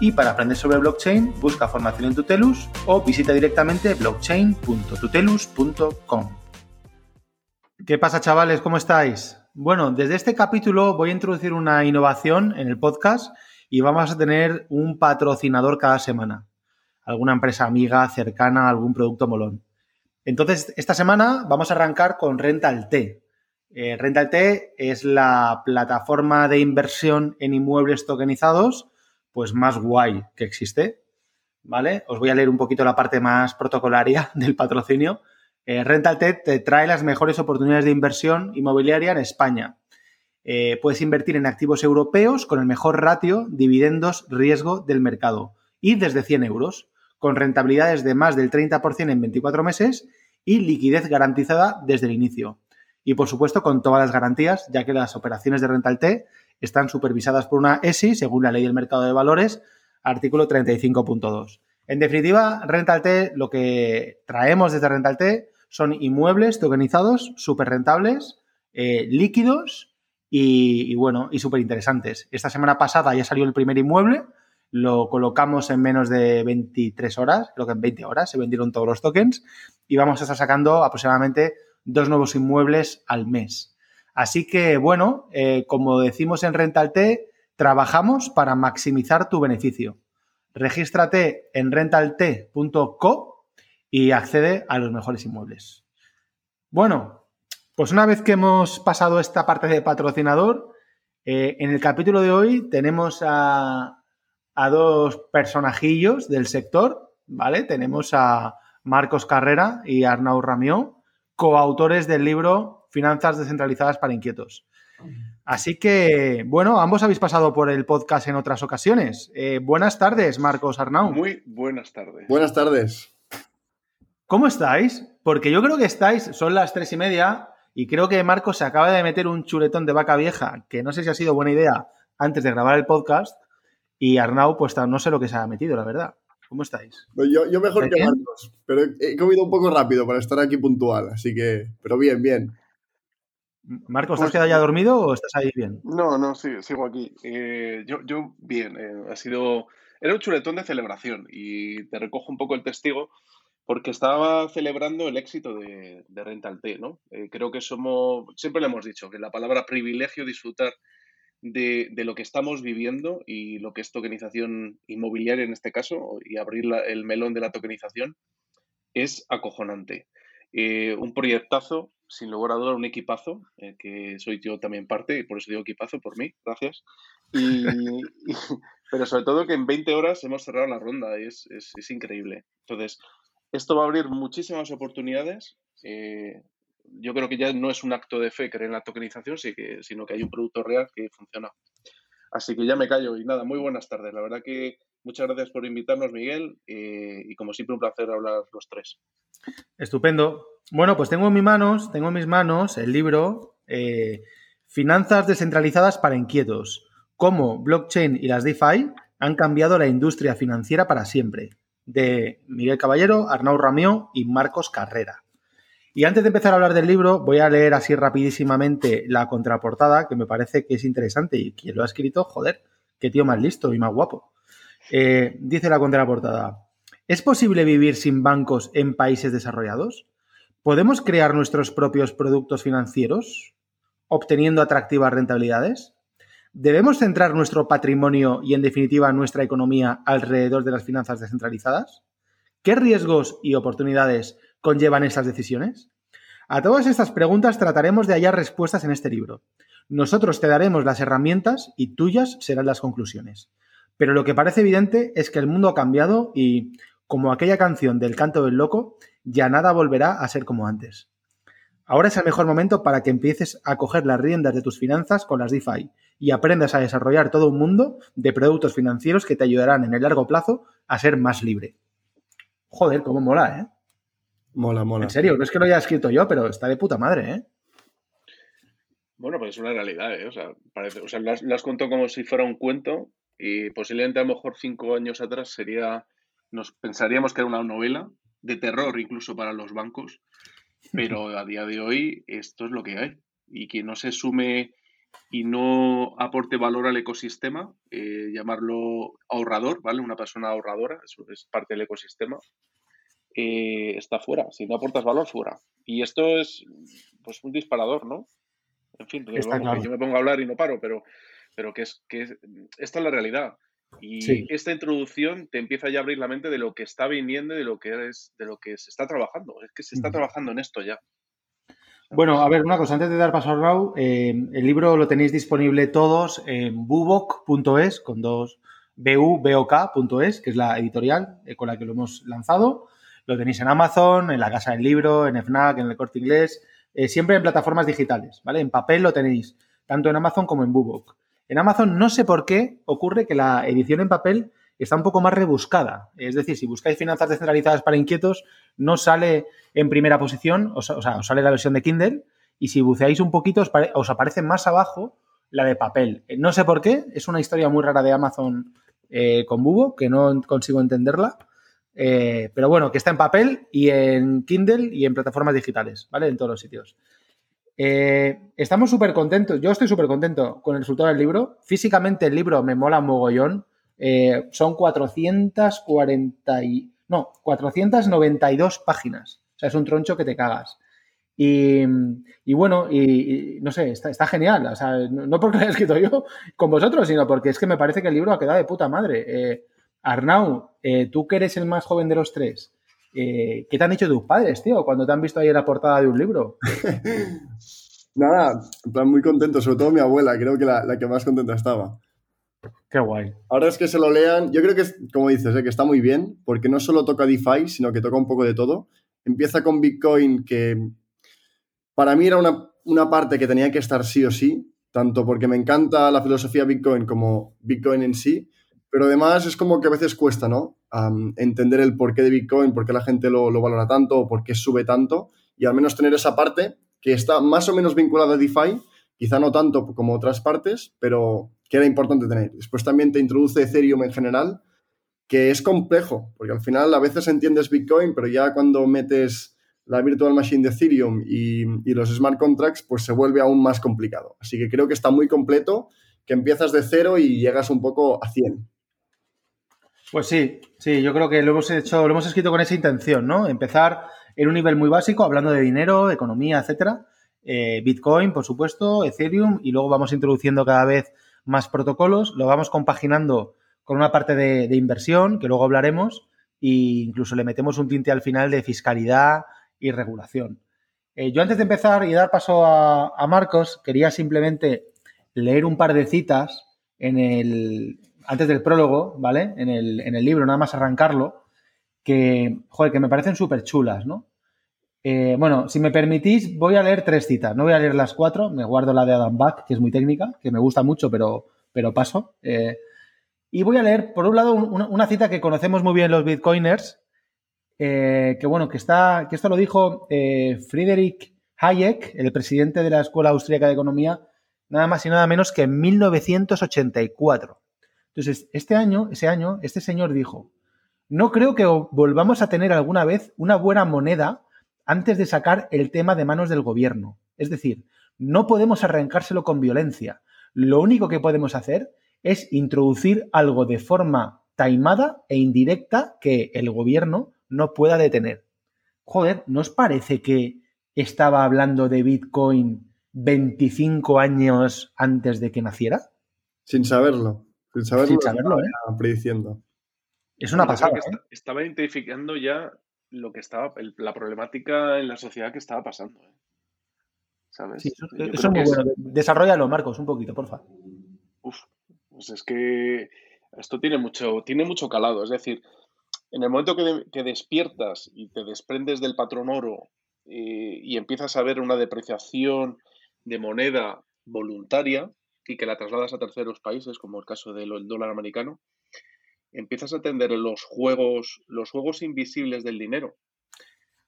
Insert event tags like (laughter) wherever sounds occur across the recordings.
y para aprender sobre blockchain, busca formación en Tutelus o visita directamente blockchain.tutelus.com. ¿Qué pasa, chavales? ¿Cómo estáis? Bueno, desde este capítulo voy a introducir una innovación en el podcast y vamos a tener un patrocinador cada semana. Alguna empresa amiga, cercana, algún producto molón. Entonces, esta semana vamos a arrancar con Rental T. Eh, Rental T es la plataforma de inversión en inmuebles tokenizados pues más guay que existe, ¿vale? Os voy a leer un poquito la parte más protocolaria (laughs) del patrocinio. Eh, Rental te trae las mejores oportunidades de inversión inmobiliaria en España. Eh, puedes invertir en activos europeos con el mejor ratio dividendos riesgo del mercado y desde 100 euros, con rentabilidades de más del 30% en 24 meses y liquidez garantizada desde el inicio. Y por supuesto con todas las garantías, ya que las operaciones de Rental T están supervisadas por una ESI, según la ley del mercado de valores, artículo 35.2. En definitiva, Rental T, lo que traemos desde Rental T son inmuebles tokenizados, súper rentables, eh, líquidos y, bueno, y súper interesantes. Esta semana pasada ya salió el primer inmueble, lo colocamos en menos de 23 horas, creo que en 20 horas se vendieron todos los tokens y vamos a estar sacando aproximadamente dos nuevos inmuebles al mes. Así que, bueno, eh, como decimos en Rental T, trabajamos para maximizar tu beneficio. Regístrate en rentalt.co y accede a los mejores inmuebles. Bueno, pues una vez que hemos pasado esta parte de patrocinador, eh, en el capítulo de hoy tenemos a, a dos personajillos del sector, ¿vale? Tenemos a Marcos Carrera y Arnau Ramió, coautores del libro Finanzas descentralizadas para inquietos. Así que, bueno, ambos habéis pasado por el podcast en otras ocasiones. Eh, buenas tardes, Marcos Arnau. Muy buenas tardes. Buenas tardes. ¿Cómo estáis? Porque yo creo que estáis, son las tres y media, y creo que Marcos se acaba de meter un chuletón de vaca vieja, que no sé si ha sido buena idea antes de grabar el podcast, y Arnau, pues no sé lo que se ha metido, la verdad. ¿Cómo estáis? Pues yo, yo mejor que Marcos, pero he comido un poco rápido para estar aquí puntual, así que, pero bien, bien. Marcos, ¿estás has pues quedado ya dormido o estás ahí bien? No, no, sí, sigo aquí. Eh, yo, yo, bien, eh, ha sido. Era un chuletón de celebración y te recojo un poco el testigo porque estaba celebrando el éxito de, de Rental T, ¿no? Eh, creo que somos. Siempre le hemos dicho que la palabra privilegio disfrutar de, de, lo que estamos viviendo y lo que es tokenización inmobiliaria en este caso y abrir el melón de la tokenización es acojonante. un proyectazo sin lugar a duda, un equipazo, eh, que soy yo también parte, y por eso digo equipazo, por mí, gracias. (laughs) pero sobre todo que en 20 horas hemos cerrado la ronda, y es, es, increíble. Entonces, esto va a abrir muchísimas oportunidades. Eh, yo creo que ya no es un acto de fe creer en la tokenización, sino que hay un producto real que funciona. Así que ya me callo y nada, muy buenas tardes. La verdad que muchas gracias por invitarnos, Miguel, eh, y como siempre un placer hablar los tres. Estupendo. Bueno, pues tengo en mis manos, tengo en mis manos el libro eh, Finanzas descentralizadas para inquietos. Cómo blockchain y las DeFi han cambiado la industria financiera para siempre. De Miguel Caballero, Arnau Ramió y Marcos Carrera. Y antes de empezar a hablar del libro, voy a leer así rapidísimamente la contraportada, que me parece que es interesante. Y quien lo ha escrito, joder, qué tío más listo y más guapo. Eh, dice la contraportada. ¿Es posible vivir sin bancos en países desarrollados? ¿Podemos crear nuestros propios productos financieros obteniendo atractivas rentabilidades? ¿Debemos centrar nuestro patrimonio y, en definitiva, nuestra economía alrededor de las finanzas descentralizadas? ¿Qué riesgos y oportunidades conllevan estas decisiones? A todas estas preguntas trataremos de hallar respuestas en este libro. Nosotros te daremos las herramientas y tuyas serán las conclusiones. Pero lo que parece evidente es que el mundo ha cambiado y, como aquella canción del canto del loco, ya nada volverá a ser como antes. Ahora es el mejor momento para que empieces a coger las riendas de tus finanzas con las DeFi y aprendas a desarrollar todo un mundo de productos financieros que te ayudarán en el largo plazo a ser más libre. Joder, cómo mola, ¿eh? Mola, mola. En serio, no es que lo haya escrito yo, pero está de puta madre, ¿eh? Bueno, pues es una realidad, ¿eh? O sea, parece, o sea, lo has, lo has contado como si fuera un cuento y posiblemente a lo mejor cinco años atrás sería, nos pensaríamos que era una novela de terror incluso para los bancos, (laughs) pero a día de hoy esto es lo que hay. Y quien no se sume y no aporte valor al ecosistema, eh, llamarlo ahorrador, ¿vale? Una persona ahorradora, eso es parte del ecosistema, eh, está fuera. Si no aportas valor, fuera. Y esto es pues un disparador, ¿no? En fin, pues, vamos, claro. que yo me pongo a hablar y no paro, pero, pero que es que es- esta es la realidad. Y Sí. esta introducción te empieza ya a abrir la mente de lo que está viniendo y de lo que es, de lo que se está trabajando. Es que se está Ujú. trabajando en esto ya. Bueno, a ver, una cosa, antes de dar paso a Raúl, eh, el libro lo tenéis disponible todos en bubok.es, con dos bubok.es, que es la editorial eh, con la que lo hemos lanzado. Lo tenéis en Amazon, en la Casa del Libro, en FNAC, en el Corte Inglés, eh, siempre en plataformas digitales, ¿vale? En papel lo tenéis, tanto en Amazon como en Bubok. En Amazon no sé por qué ocurre que la edición en papel está un poco más rebuscada. Es decir, si buscáis finanzas descentralizadas para inquietos, no sale en primera posición, o sea, os sale la versión de Kindle, y si buceáis un poquito os, os aparece más abajo la de papel. Eh, No sé por qué, es una historia muy rara de Amazon eh, con Bubo, que no consigo entenderla. Eh, pero bueno, que está en papel y en Kindle y en plataformas digitales, ¿vale? En todos los sitios. Eh, estamos súper contentos, yo estoy súper contento con el resultado del libro. Físicamente el libro me mola mogollón. Eh, son 440 y, no, 492 páginas. O sea, es un troncho que te cagas. Y, bueno, y, no sé, está, genial. O sea, no, no porque lo haya escrito yo con vosotros, sino porque es que me parece que el libro ha quedado de puta madre. Eh, Arnau, eh, tú que eres el más joven de los tres, eh, ¿qué te han dicho tus padres, tío, cuando te han visto ahí en la portada de un libro? (laughs) Nada, en plan muy contento, sobre todo mi abuela, creo que la, la que más contenta estaba. Qué guay. Ahora es que se lo lean, yo creo que, como dices, eh, que está muy bien, porque no solo toca DeFi, sino que toca un poco de todo. Empieza con Bitcoin, que para mí era una, una parte que tenía que estar sí o sí, tanto porque me encanta la filosofía Bitcoin como Bitcoin en sí, pero además es como que a veces cuesta, ¿no? Am, entender el porqué de Bitcoin, por qué la gente lo, lo valora tanto o por qué sube tanto, y al menos tener esa parte que está más o menos vinculada a DeFi, quizá no tanto como otras partes, pero que era importante tener. Después también te introduce Ethereum en general, que es complejo, porque al final a veces entiendes Bitcoin, pero ya cuando metes la virtual machine de Ethereum y, y los smart contracts, pues se vuelve aún más complicado. Así que creo que está muy completo, que empiezas de cero y llegas un poco a 100. Pues sí, sí, yo creo que lo hemos hecho, lo hemos escrito con esa intención, ¿no? Empezar en un nivel muy básico, hablando de dinero, economía, etcétera. Eh, Bitcoin, por supuesto, Ethereum, y luego vamos introduciendo cada vez más protocolos, lo vamos compaginando con una parte de, inversión, que luego hablaremos, e incluso le metemos un tinte al final de fiscalidad y regulación. Eh, yo antes de empezar y dar paso a Marcos, quería simplemente leer un par de citas en el, antes del prólogo, ¿vale? En el, en el, libro, nada más arrancarlo, que, joder, que me parecen súper chulas, ¿no? Eh, bueno, si me permitís, voy a leer tres citas, no voy a leer las cuatro, me guardo la de Adam Back, que es muy técnica, que me gusta mucho, pero, pero paso. Eh, y voy a leer, por un lado, una, cita que conocemos muy bien los bitcoiners, eh, que bueno, que está, que esto lo dijo Friedrich Hayek, el presidente de la Escuela Austríaca de Economía, nada más y nada menos que en 1984. Entonces, este año, ese año, este señor dijo, no creo que volvamos a tener alguna vez una buena moneda antes de sacar el tema de manos del gobierno. Es decir, no podemos arrancárselo con violencia. Lo único que podemos hacer es introducir algo de forma taimada e indirecta que el gobierno no pueda detener. Joder, ¿no os parece que estaba hablando de Bitcoin 25 años antes de que naciera? Sin saberlo. Sin saberlo, Sin saberlo ¿eh? prediciendo. Es una pasada. Que ¿eh? Estaba identificando ya lo que estaba, el, la problemática en la sociedad que estaba pasando. ¿eh? ¿Sabes? Sí, eso, eso es muy bueno. Es... Desarrollalo, Marcos, un poquito, porfa. Uf, pues es que esto tiene mucho, tiene mucho calado. Es decir, en el momento que, de, que despiertas y te desprendes del patrón oro eh, y empiezas a ver una depreciación de moneda voluntaria y que la trasladas a terceros países, como el caso del dólar americano, empiezas a entender los juegos, los juegos invisibles del dinero.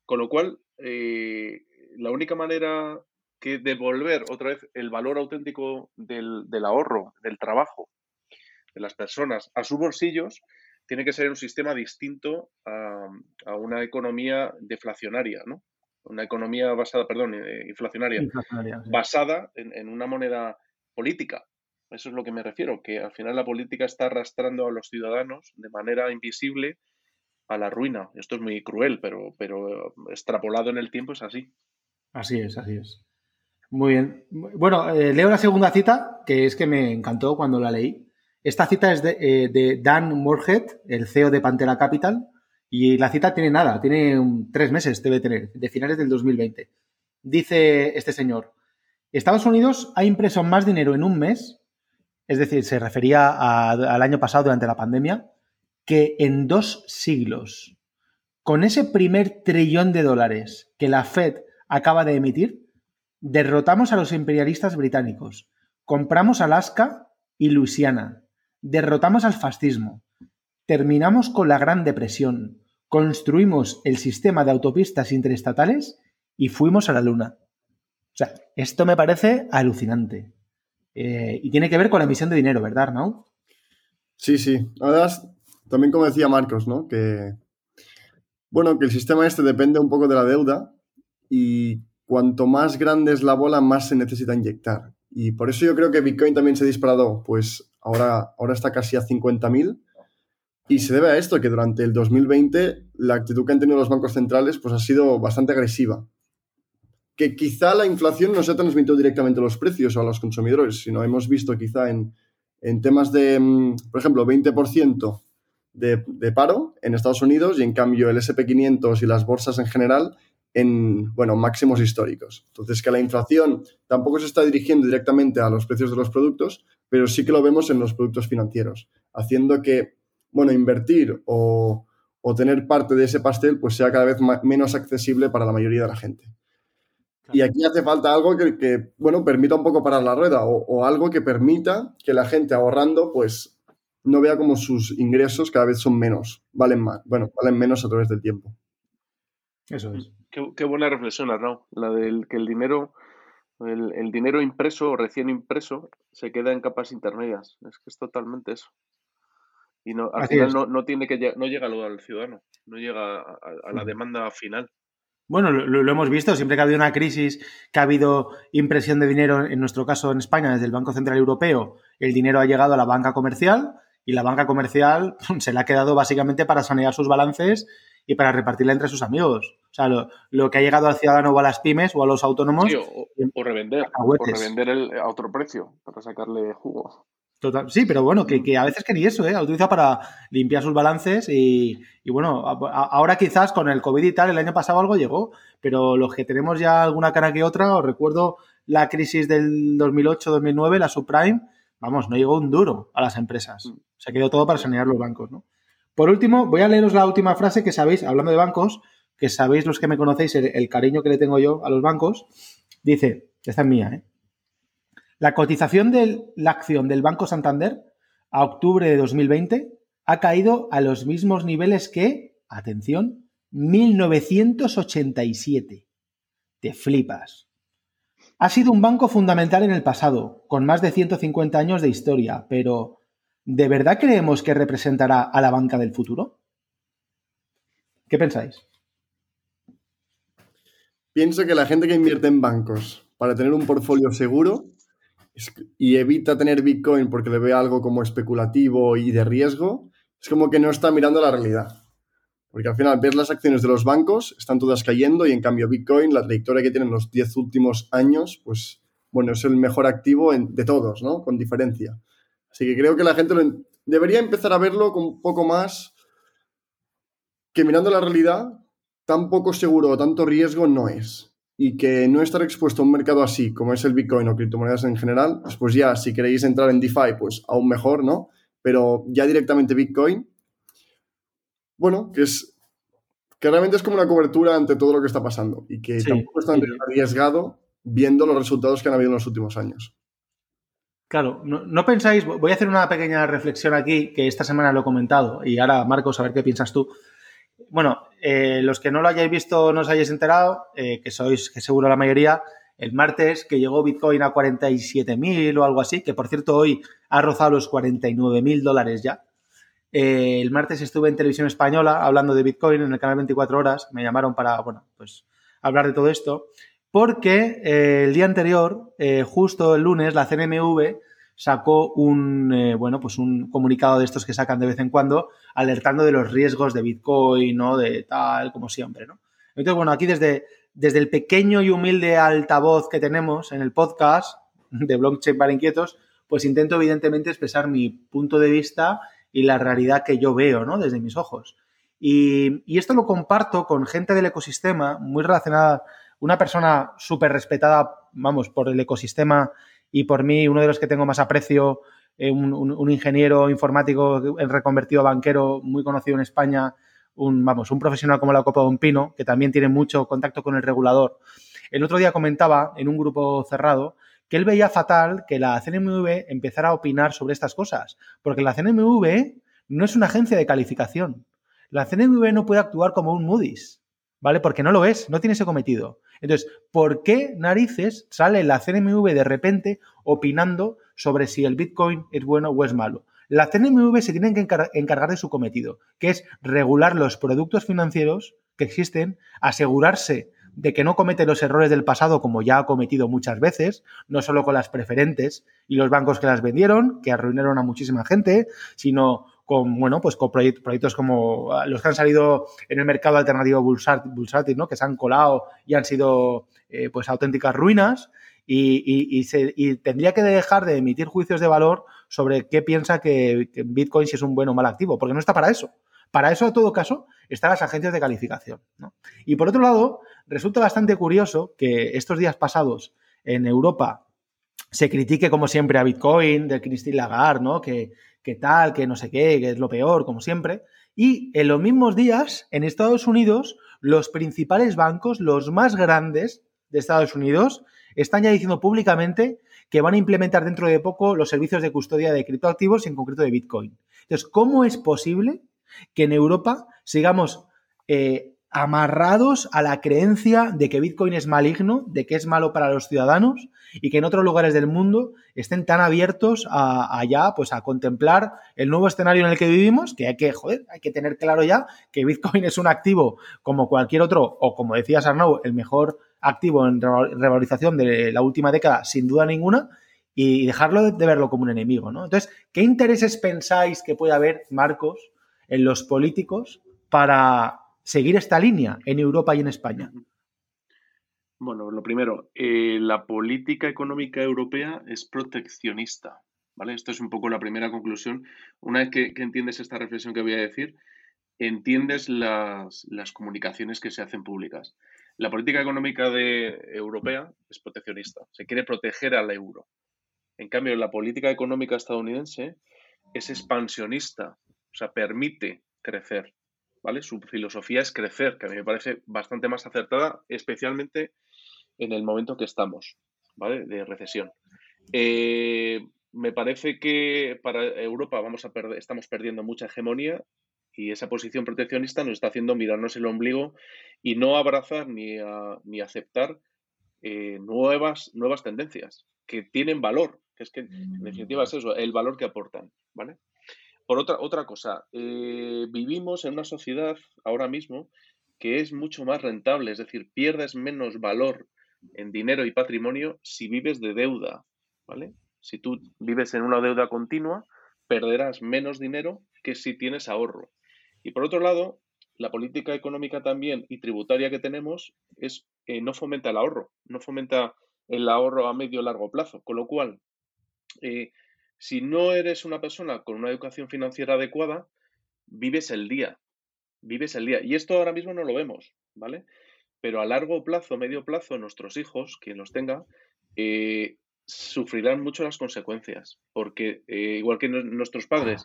Con lo cual, eh, la única manera que devolver otra vez el valor auténtico del, ahorro, del trabajo, de las personas a sus bolsillos, tiene que ser un sistema distinto a, una economía deflacionaria, ¿no? Una economía basada, perdón, eh, inflacionaria, basada en, una moneda política. Eso es lo que me refiero, que al final la política está arrastrando a los ciudadanos de manera invisible a la ruina. Esto es muy cruel, pero, pero extrapolado en el tiempo es así. Así es, así es. Muy bien. Bueno, eh, leo la segunda cita, que es que me encantó cuando la leí. Esta cita es de, eh, Dan Moorhead, el CEO de Pantera Capital, y la cita tiene nada, tiene tres meses, debe tener, de finales del 2020. Dice este señor, Estados Unidos ha impreso más dinero en un mes, es decir, se refería al año pasado durante la pandemia, que en dos siglos, con ese primer trillón de dólares que la Fed acaba de emitir, derrotamos a los imperialistas británicos, compramos Alaska y Luisiana, derrotamos al fascismo, terminamos con la Gran Depresión, construimos el sistema de autopistas interestatales y fuimos a la Luna. O sea, esto me parece alucinante. Eh, y tiene que ver con la emisión de dinero, ¿verdad, no? Sí, sí. Además, también como decía Marcos, ¿no? Que, bueno, que el sistema este depende un poco de la deuda y cuanto más grande es la bola, más se necesita inyectar. Y por eso yo creo que Bitcoin también se ha disparado, pues ahora, ahora está casi a 50.000. Y se debe a esto, que durante el 2020 la actitud que han tenido los bancos centrales pues, ha sido bastante agresiva. Que quizá la inflación no se ha transmitido directamente a los precios o a los consumidores, sino hemos visto quizá en, en temas de, mm, por ejemplo, 20% de, paro en Estados Unidos y en cambio el SP500 y las bolsas en general en bueno, máximos históricos. Entonces, que la inflación tampoco se está dirigiendo directamente a los precios de los productos, pero sí que lo vemos en los productos financieros, haciendo que, bueno, invertir o, tener parte de ese pastel pues sea cada vez menos accesible para la mayoría de la gente. Y aquí hace falta algo que, bueno, permita un poco parar la rueda o, o, algo que permita que la gente ahorrando, pues no vea como sus ingresos cada vez son menos, valen más, bueno, valen menos a través del tiempo. Eso es. Qué, buena reflexión, Arnau, la del que el dinero, el, dinero impreso o recién impreso se queda en capas intermedias. Es que es totalmente eso. Y no, al final no, tiene que no llega al ciudadano, no llega a, la demanda final. Bueno, lo, lo, hemos visto, siempre que ha habido una crisis, que ha habido impresión de dinero, en nuestro caso en España, desde el Banco Central Europeo, el dinero ha llegado a la banca comercial y la banca comercial (laughs) se le ha quedado básicamente para sanear sus balances y para repartirla entre sus amigos. O sea, lo, que ha llegado al ciudadano o a las pymes o a los autónomos. o, revender, o revender el, a otro precio para sacarle jugo. Total, sí, pero bueno, que, a veces que ni eso, ¿eh? Lo utiliza para limpiar sus balances y, bueno, ahora quizás con el COVID y tal, el año pasado algo llegó, pero los que tenemos ya alguna cara que otra, os recuerdo la crisis del 2008-2009, la subprime, vamos, no llegó un duro a las empresas. Mm. Se quedó todo para sanear los bancos, ¿no? Por último, voy a leeros la última frase que sabéis, hablando de bancos, que sabéis los que me conocéis el, cariño que le tengo yo a los bancos. Dice, esta es mía, ¿eh? La cotización de la acción del Banco Santander a octubre de 2020 ha caído a los mismos niveles que, atención, 1987. Te flipas. Ha sido un banco fundamental en el pasado, con más de 150 años de historia, pero ¿de verdad creemos que representará a la banca del futuro? ¿Qué pensáis? Pienso que la gente que invierte en bancos para tener un portfolio seguro y evita tener Bitcoin porque le ve algo como especulativo y de riesgo, es como que no está mirando la realidad. Porque al final ves las acciones de los bancos, están todas cayendo y en cambio Bitcoin, la trayectoria que tienen los 10 últimos años, pues bueno, es el mejor activo de todos, ¿no? Con diferencia. Así que creo que la gente debería empezar a verlo con un poco más que mirando la realidad, tan poco seguro o tanto riesgo no es. Y que no estar expuesto a un mercado así, como es el Bitcoin o criptomonedas en general, pues, pues ya, si queréis entrar en DeFi, pues aún mejor, ¿no? Pero ya directamente Bitcoin, bueno, que es que realmente es como una cobertura ante todo lo que está pasando y que tampoco es tan arriesgado viendo los resultados que han habido en los últimos años. Claro, no, pensáis, voy a hacer una pequeña reflexión aquí, que esta semana lo he comentado, y ahora, Marcos, a ver qué piensas tú. Bueno, eh, los que no lo hayáis visto, no os hayáis enterado, eh, que sois, que seguro la mayoría, el martes que llegó Bitcoin a 47.000 o algo así, que por cierto hoy ha rozado los 49.000 dólares ya. Eh, el martes estuve en televisión española hablando de Bitcoin en el canal 24 horas. Me llamaron para, bueno, pues hablar de todo esto. Porque el día anterior, justo el lunes, la CNMV sacó un, eh, bueno, pues un comunicado de estos que sacan de vez en cuando, alertando de los riesgos de Bitcoin, ¿no? De tal, como siempre, ¿no? Entonces, bueno, aquí desde, desde el pequeño y humilde altavoz que tenemos en el podcast (laughs) de Blockchain para Inquietos, pues intento evidentemente expresar mi punto de vista y la realidad que yo veo, ¿no? Desde mis ojos. Y, y esto lo comparto con gente del ecosistema muy relacionada, una persona súper respetada, vamos, por el ecosistema y por mí uno de los que tengo más aprecio, eh, un, ingeniero informático reconvertido banquero muy conocido en España, un, vamos, un profesional como la Copa de un Pino, que también tiene mucho contacto con el regulador. El otro día comentaba en un grupo cerrado que él veía fatal que la CNMV empezara a opinar sobre estas cosas, porque la CNMV no es una agencia de calificación. La CNMV no puede actuar como un Moody's, ¿vale? Porque no lo es, no tiene ese cometido. Entonces, ¿por qué narices sale la CNMV de repente opinando sobre si el Bitcoin es bueno o es malo? La CNMV se tiene que encargar de su cometido, que es regular los productos financieros que existen, asegurarse de que no comete los errores del pasado como ya ha cometido muchas veces, no solo con las preferentes y los bancos que las vendieron, que arruinaron a muchísima gente, sino con, bueno, pues con proyectos como ah, los que han salido en el mercado alternativo bursátil, ¿no? Que se han colado y han sido, eh, pues, auténticas ruinas y, tendría que dejar de emitir juicios de valor sobre qué piensa que, Bitcoin si es un buen o mal activo, porque no está para eso. Para eso, en todo caso, están las agencias de calificación. Y por otro lado, resulta bastante curioso que estos días pasados en Europa se critique, como siempre, a Bitcoin, de Christine Lagarde, ¿no? Que, que tal, que no sé qué, que es lo peor, como siempre. Y en los mismos días, en Estados Unidos, los principales bancos, los más grandes de Estados Unidos, están ya diciendo públicamente que van a implementar dentro de poco los servicios de custodia de criptoactivos, en concreto de Bitcoin. Entonces, ¿cómo es posible que en Europa sigamos eh, amarrados a la creencia de que Bitcoin es maligno, de que es malo para los ciudadanos y que en otros lugares del mundo estén tan abiertos a, allá, pues a contemplar el nuevo escenario en el que vivimos, que hay que, joder, hay que tener claro ya que Bitcoin es un activo como cualquier otro, o como decía Sarnau, el mejor activo en revalorización de la última década, sin duda ninguna, y dejarlo de, de verlo como un enemigo, ¿no? Entonces, ¿qué intereses pensáis que puede haber, Marcos, en los políticos para seguir esta línea en Europa y en España? Bueno, lo primero, eh, la política económica europea es proteccionista, ¿vale? Esto es un poco la primera conclusión. Una vez que, entiendes esta reflexión que voy a decir, entiendes las, comunicaciones que se hacen públicas. La política económica europea es proteccionista, se quiere proteger al euro. En cambio, la política económica estadounidense es expansionista, o sea, permite crecer, ¿vale? Su filosofía es crecer, que a mí me parece bastante más acertada, especialmente en el momento que estamos, ¿vale? De recesión. Eh, me parece que para Europa vamos a estamos perdiendo mucha hegemonía y esa posición proteccionista nos está haciendo mirarnos el ombligo y no abrazar ni, ni aceptar eh, nuevas, nuevas tendencias que tienen valor, que es que en definitiva es eso, el valor que aportan, ¿vale? Por otra, otra cosa, eh, vivimos en una sociedad ahora mismo que es mucho más rentable, es decir, pierdes menos valor en dinero y patrimonio si vives de deuda, ¿vale? Si tú vives en una deuda continua, perderás menos dinero que si tienes ahorro. Y por otro lado, la política económica también y tributaria que tenemos es eh, no fomenta el ahorro, no fomenta el ahorro a medio largo plazo, con lo cual, eh, si no eres una persona con una educación financiera adecuada, vives el día, vives el día. Y esto ahora mismo no lo vemos, ¿vale? pero a largo plazo, medio plazo, nuestros hijos, quien los tenga, eh, sufrirán mucho las consecuencias, porque eh, igual que nuestros padres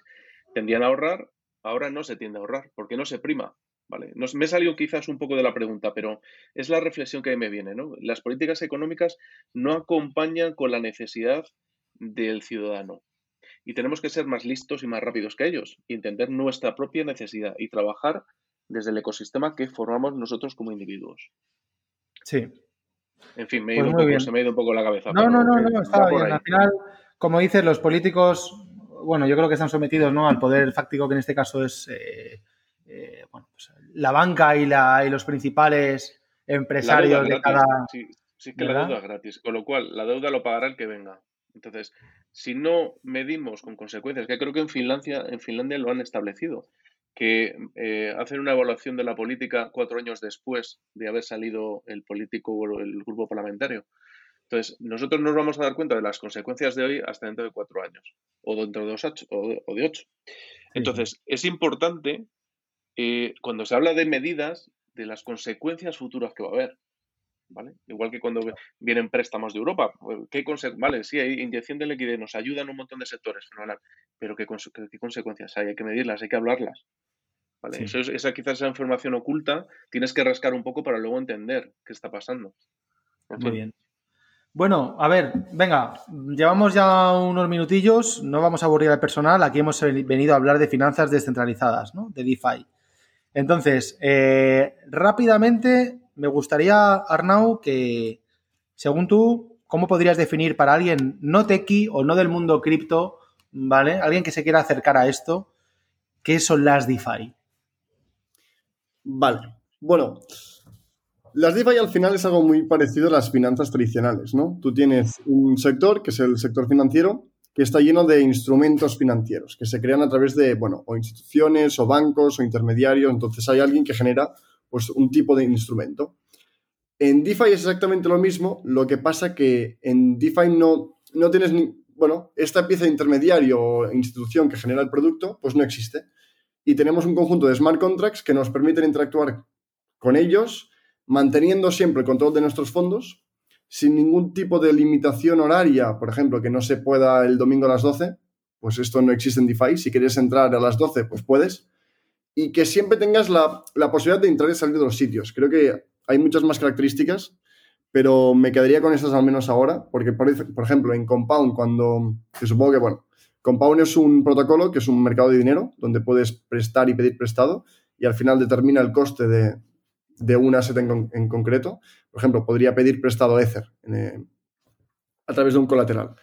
tendían a ahorrar, ahora no se tiende a ahorrar, porque no se prima. ¿vale? me he salido quizás un poco de la pregunta, pero es la reflexión que me viene. ¿no? Las políticas económicas no acompañan con la necesidad del ciudadano. Y tenemos que ser más listos y más rápidos que ellos, y entender nuestra propia necesidad y trabajar desde el ecosistema que formamos nosotros como individuos. Sí. En fin, me, pues se me ha ido un poco la cabeza. No, no, no, no, está bien. Al final, como dices, los políticos, bueno, yo creo que están sometidos ¿no? al poder fáctico, que en este caso es eh, eh, bueno, pues, la banca y, la, y los principales empresarios de cada. Sí, sí, que la deuda es gratis. Con lo cual, la deuda lo pagará el que venga. Entonces, si no medimos con consecuencias, que creo que en Finlandia, en Finlandia lo han establecido, que eh, hacen una evaluación de la política cuatro años después de haber salido el político o el grupo parlamentario. Entonces, nosotros nos vamos a dar cuenta de las consecuencias de hoy hasta dentro de cuatro años, o dentro de dos ocho, o de ocho. Entonces, es importante, eh, cuando se habla de medidas, de las consecuencias futuras que va a haber. ¿Vale? Igual que cuando vienen préstamos de Europa. Pues, ¿Qué vale, sí, hay inyección de liquidez, nos ayudan un montón de sectores, fenomenal. Pero ¿qué, consecuencias hay? Hay que medirlas, hay que hablarlas. ¿Vale? Eso es, esa quizás esa información oculta, tienes que rascar un poco para luego entender qué está pasando. Muy bien. Bueno, a ver, venga, llevamos ya unos minutillos, no vamos a aburrir al personal, aquí hemos venido a hablar de finanzas descentralizadas, ¿no? De DeFi. Entonces, eh, rápidamente, me gustaría, Arnau, que, según tú, ¿cómo podrías definir para alguien no tequi o no del mundo cripto, ¿vale? Alguien que se quiera acercar a esto, ¿qué son las DeFi? Vale, bueno, las DeFi al final es algo muy parecido a las finanzas tradicionales, ¿no? Tú tienes un sector, que es el sector financiero, que está lleno de instrumentos financieros, que se crean a través de, bueno, o instituciones, o bancos, o intermediarios. Entonces hay alguien que genera, pues, un tipo de instrumento. En DeFi es exactamente lo mismo, lo que pasa que en DeFi no, no tienes ni, bueno, esta pieza de intermediario o institución que genera el producto, pues no existe. Y tenemos un conjunto de smart contracts que nos permiten interactuar con ellos manteniendo siempre el control de nuestros fondos, sin ningún tipo de limitación horaria, por ejemplo, que no se pueda el domingo a las 12, pues esto no existe en DeFi. Si quieres entrar a las 12, pues puedes. Y que siempre tengas la, posibilidad de entrar y salir de los sitios. Creo que hay muchas más características, pero me quedaría con estas al menos ahora, porque, por, ejemplo, en Compound, cuando, que supongo que, bueno, Compound es un protocolo que es un mercado de dinero, donde puedes prestar y pedir prestado, y al final determina el coste de, de un asset en, concreto. Por ejemplo, podría pedir prestado Ether eh, a través de un colateral.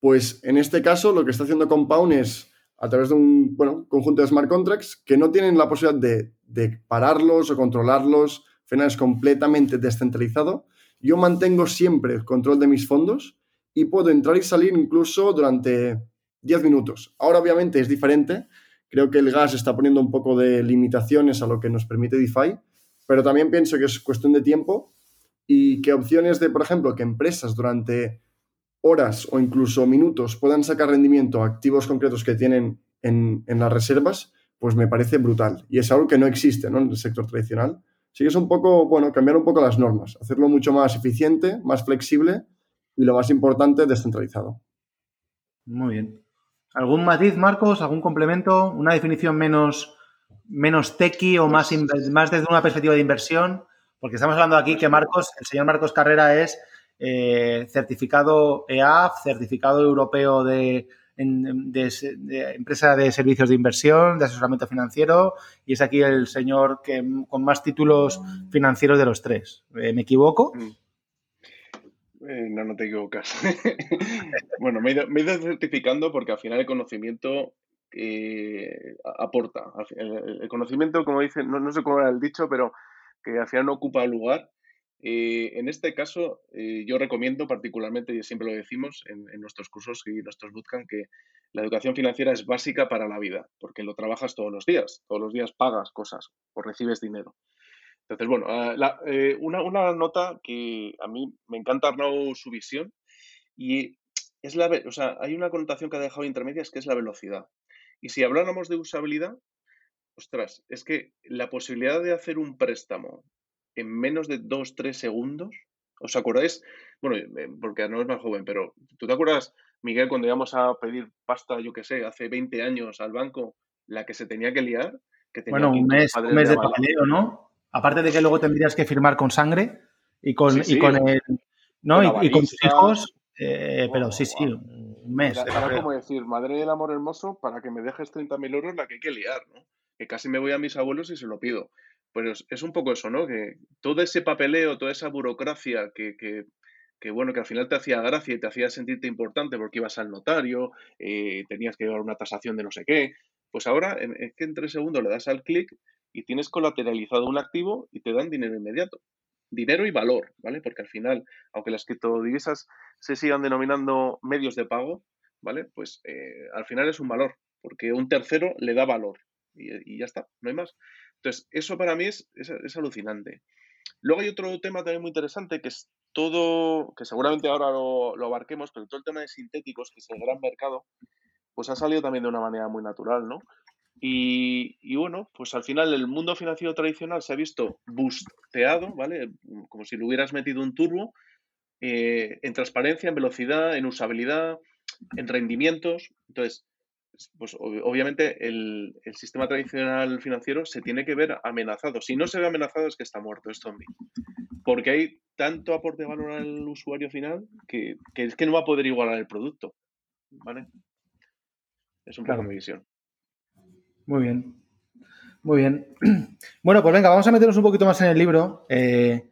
Pues en este caso lo que está haciendo Compound es a través de un bueno, conjunto de smart contracts que no tienen la posibilidad de, pararlos o controlarlos, final es completamente descentralizado. Yo mantengo siempre el control de mis fondos y puedo entrar y salir incluso durante 10 minutos. Ahora obviamente es diferente. Creo que el gas está poniendo un poco de limitaciones a lo que nos permite DeFi, pero también pienso que es cuestión de tiempo y que opciones de, por ejemplo, que empresas durante horas o incluso minutos puedan sacar rendimiento a activos concretos que tienen en, las reservas, pues me parece brutal. Y es algo que no existe en el sector tradicional. Sí que es un poco, bueno, cambiar un poco las normas, hacerlo mucho más eficiente, más flexible y lo más importante, descentralizado. Muy bien. ¿Algún matiz, Marcos? ¿Algún complemento? ¿Una definición menos menos tequi o más, más desde una perspectiva de inversión? Porque estamos hablando aquí que Marcos, el señor Marcos Carrera es eh, certificado EAF, certificado europeo de, empresa de servicios de inversión, de asesoramiento financiero, y es aquí el señor que con más títulos financieros de los tres. Eh, ¿Me equivoco? Mm. Eh, no, no te equivocas. (laughs) bueno, me he, ido, certificando porque al final el conocimiento aporta. El, conocimiento, como dice, no, sé cómo era el dicho, pero que al final no ocupa lugar. Eh, en este caso, eh, yo recomiendo particularmente, y siempre lo decimos en, nuestros cursos y nuestros bootcamp, que la educación financiera es básica para la vida, porque lo trabajas todos los días, todos los días pagas cosas o recibes dinero. Entonces, bueno, ah, una, una, nota que a mí me encanta Arnau su visión y es la, o sea, hay una connotación que ha dejado intermedias que es la velocidad. Y si habláramos de usabilidad, ostras, es que la posibilidad de hacer un préstamo en menos de 2-3 segundos, ¿os acordáis? Bueno, eh, porque no es más joven, pero ¿tú te acuerdas, Miguel, cuando íbamos a pedir pasta, yo qué sé, hace 20 años al banco, la que se tenía que liar? Que bueno, un mes, un mes de, papeleo, ¿no? Aparte de que luego tendrías que firmar con sangre y con, y con el... ¿no? Y, con tus hijos, eh, pero sí, sí, un mes. Era, como decir, madre del amor hermoso, para que me dejes 30.000 euros la que hay que liar, ¿no? que casi me voy a mis abuelos y se lo pido. Pues es un poco eso, ¿no? Que todo ese papeleo, toda esa burocracia que, que, bueno, que al final te hacía gracia y te hacía sentirte importante porque ibas al notario, eh, tenías que llevar una tasación de no sé qué, pues ahora es que en tres segundos le das al clic y tienes colateralizado un activo y te dan dinero inmediato. Dinero y valor, ¿vale? Porque al final, aunque las criptodivisas se sigan denominando medios de pago, ¿vale? Pues eh, al final es un valor, porque un tercero le da valor y, ya está, no hay más. Entonces, eso para mí es, es, alucinante. Luego hay otro tema también muy interesante que es todo, que seguramente ahora lo, lo, abarquemos, pero todo el tema de sintéticos, que es el gran mercado, pues ha salido también de una manera muy natural, ¿no? Y, bueno, pues al final el mundo financiero tradicional se ha visto busteado, ¿vale? Como si le hubieras metido un turbo eh, en transparencia, en velocidad, en usabilidad, en rendimientos. Entonces, pues obviamente el, sistema tradicional financiero se tiene que ver amenazado. Si no se ve amenazado es que está muerto, es zombie. Porque hay tanto aporte de valor al usuario final que, es que no va a poder igualar el producto. ¿Vale? Es un poco mi visión. Muy bien. Muy bien. (clears throat) Bueno, pues venga, vamos a meternos un poquito más en el libro. Eh,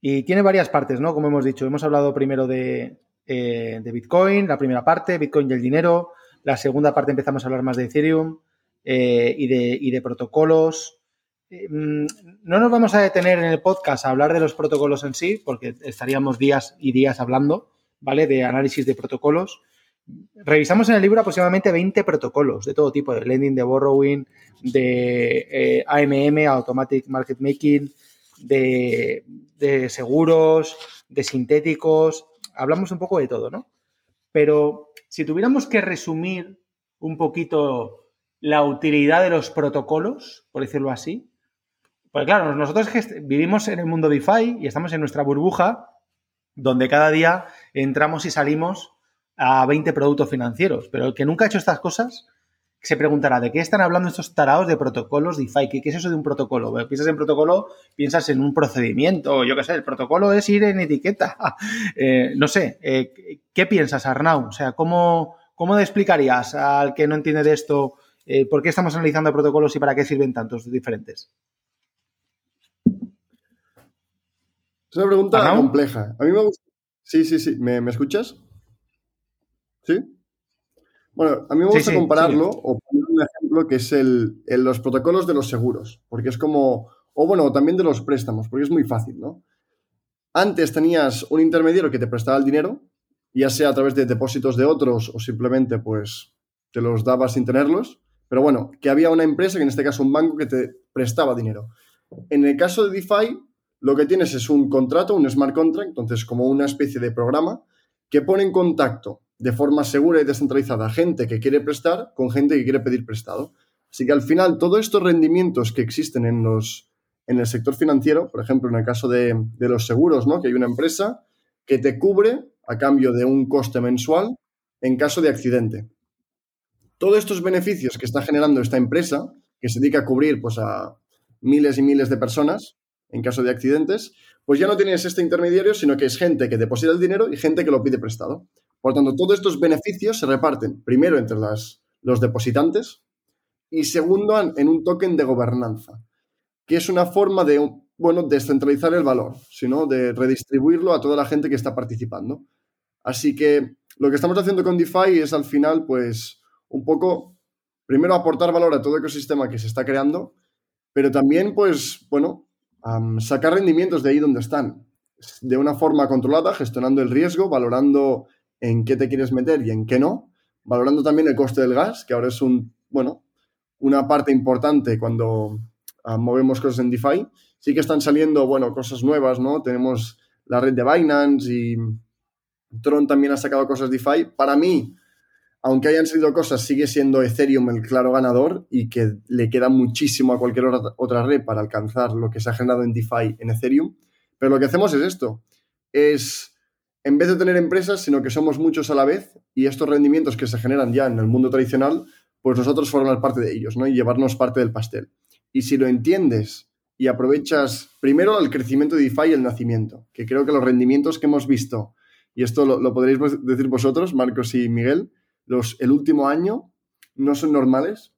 y tiene varias partes, ¿no? Como hemos dicho, hemos hablado primero de, eh, de Bitcoin, la primera parte, Bitcoin y el dinero. La segunda parte empezamos a hablar más de Ethereum eh, y, de, y, de, protocolos. Eh, mm, no nos vamos a detener en el podcast a hablar de los protocolos en sí, porque estaríamos días y días hablando, ¿vale? De análisis de protocolos. Revisamos en el libro aproximadamente 20 protocolos de todo tipo, de lending, de borrowing, de eh, AMM, Automatic Market Making, de, de seguros, de sintéticos. Hablamos un poco de todo, ¿no? Pero si tuviéramos que resumir un poquito la utilidad de los protocolos, por decirlo así, pues claro, nosotros vivimos en el mundo DeFi y estamos en nuestra burbuja, donde cada día entramos y salimos a 20 productos financieros, pero el que nunca ha hecho estas cosas se preguntará, ¿de qué están hablando estos tarados de protocolos DeFi? ¿Qué, qué es eso de un protocolo? piensas en protocolo, piensas en un procedimiento, yo qué sé, el protocolo es ir en etiqueta. (laughs) Eh, no sé, eh, ¿qué piensas, Arnau? O sea, ¿cómo, ¿cómo explicarías al que no entiende de esto eh, por qué estamos analizando protocolos y para qué sirven tantos diferentes? Es una pregunta compleja. A mí me gusta. Sí, sí, sí. ¿Me, ¿Me escuchas? ¿Sí? Bueno, a mí me gusta compararlo o poner un ejemplo que es el, los protocolos de los seguros, porque es como, o bueno, también de los préstamos, porque es muy fácil, ¿no? Antes tenías un intermediario que te prestaba el dinero, ya sea a través de depósitos de otros o simplemente pues te los dabas sin tenerlos, pero bueno, que había una empresa, que en este caso un banco, que te prestaba dinero. En el caso de DeFi, lo que tienes es un contrato, un smart contract, entonces como una especie de programa que pone en contacto de forma segura y descentralizada gente que quiere prestar con gente que quiere pedir prestado. Así que al final, todos estos rendimientos que existen en, los, en el sector financiero, por ejemplo, en el caso de, los seguros, ¿no? que hay una empresa que te cubre a cambio de un coste mensual en caso de accidente. Todos estos beneficios que está generando esta empresa, que se dedica a cubrir pues, a miles y miles de personas en caso de accidentes, pues ya no tienes este intermediario, sino que es gente que deposita el dinero y gente que lo pide prestado. Por tanto, todos estos beneficios se reparten primero entre los depositantes y segundo en un token de gobernanza, que es una forma de, bueno, descentralizar el valor, sino de redistribuirlo a toda la gente que está participando. Así que lo que estamos haciendo con DeFi es al final, pues, un poco, primero aportar valor a todo ecosistema que se está creando, pero también, pues, bueno, sacar rendimientos de ahí donde están, de una forma controlada, gestionando el riesgo, valorando en qué te quieres meter y en qué no, valorando también el coste del gas, que ahora es un, bueno, una parte importante cuando ah, movemos cosas en DeFi. Sí que están saliendo, bueno, cosas nuevas, ¿no? Tenemos la red de Binance y Tron también ha sacado cosas DeFi. Para mí, aunque hayan salido cosas, sigue siendo Ethereum el claro ganador y que le queda muchísimo a cualquier otra red para alcanzar lo que se ha generado en DeFi en Ethereum. Pero lo que hacemos es esto, es en vez de tener empresas, sino que somos muchos a la vez y estos rendimientos que se generan ya en el mundo tradicional, pues nosotros formar parte de ellos, ¿no? Y llevarnos parte del pastel. Y si lo entiendes y aprovechas primero el crecimiento de DeFi y el nacimiento, que creo que los rendimientos que hemos visto, y esto lo, podréis decir vosotros, Marcos y Miguel, los, el último año no son normales.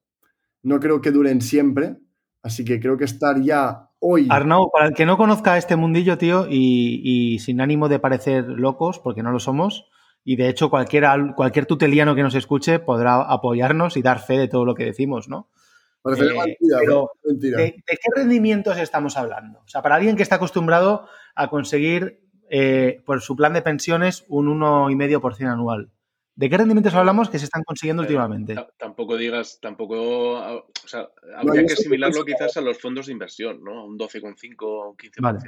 no creo que duren siempre, así que creo que estar ya hoy... Arnau, para el que no conozca este mundillo, tío, y, sin ánimo de parecer locos, porque no lo somos, y de hecho cualquiera, cualquier tuteliano que nos escuche podrá apoyarnos y dar fe de todo lo que decimos, ¿no? Eh, pero, ¿de, qué rendimientos estamos hablando? O sea, para alguien que está acostumbrado a conseguir eh, por su plan de pensiones un 1,5% anual. ¿De qué rendimientos hablamos que se están consiguiendo últimamente? Tampoco digas, tampoco. O sea, habría que asimilarlo quizás a los fondos de inversión, ¿no? Un 12,5 o 15%. Vale.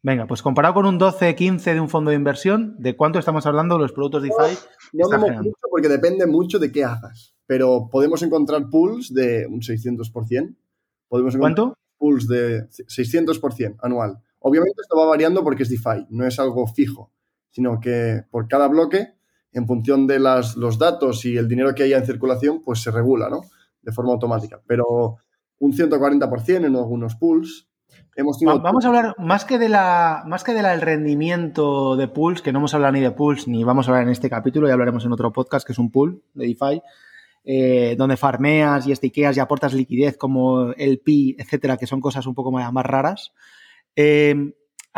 Venga, pues comparado con un 12, 15 de un fondo de inversión, ¿de cuánto estamos hablando los productos DeFi? No, no mucho porque depende mucho de qué hagas. Pero podemos encontrar pools de un 600%. Podemos ¿Cuánto? Pools de 600% anual. Obviamente esto va variando porque es DeFi, no es algo fijo, sino que por cada bloque en función de las, los datos y el dinero que haya en circulación, pues se regula, ¿no? De forma automática. Pero un 140% en algunos pools. Hemos Vamos a hablar más que de la más que del rendimiento de pools, que no hemos hablado ni de pools ni vamos a hablar en este capítulo, ya hablaremos en otro podcast que es un pool de DeFi, eh, donde farmeas y estiqueas y aportas liquidez como el PI, etcétera, que son cosas un poco más, más raras. Eh,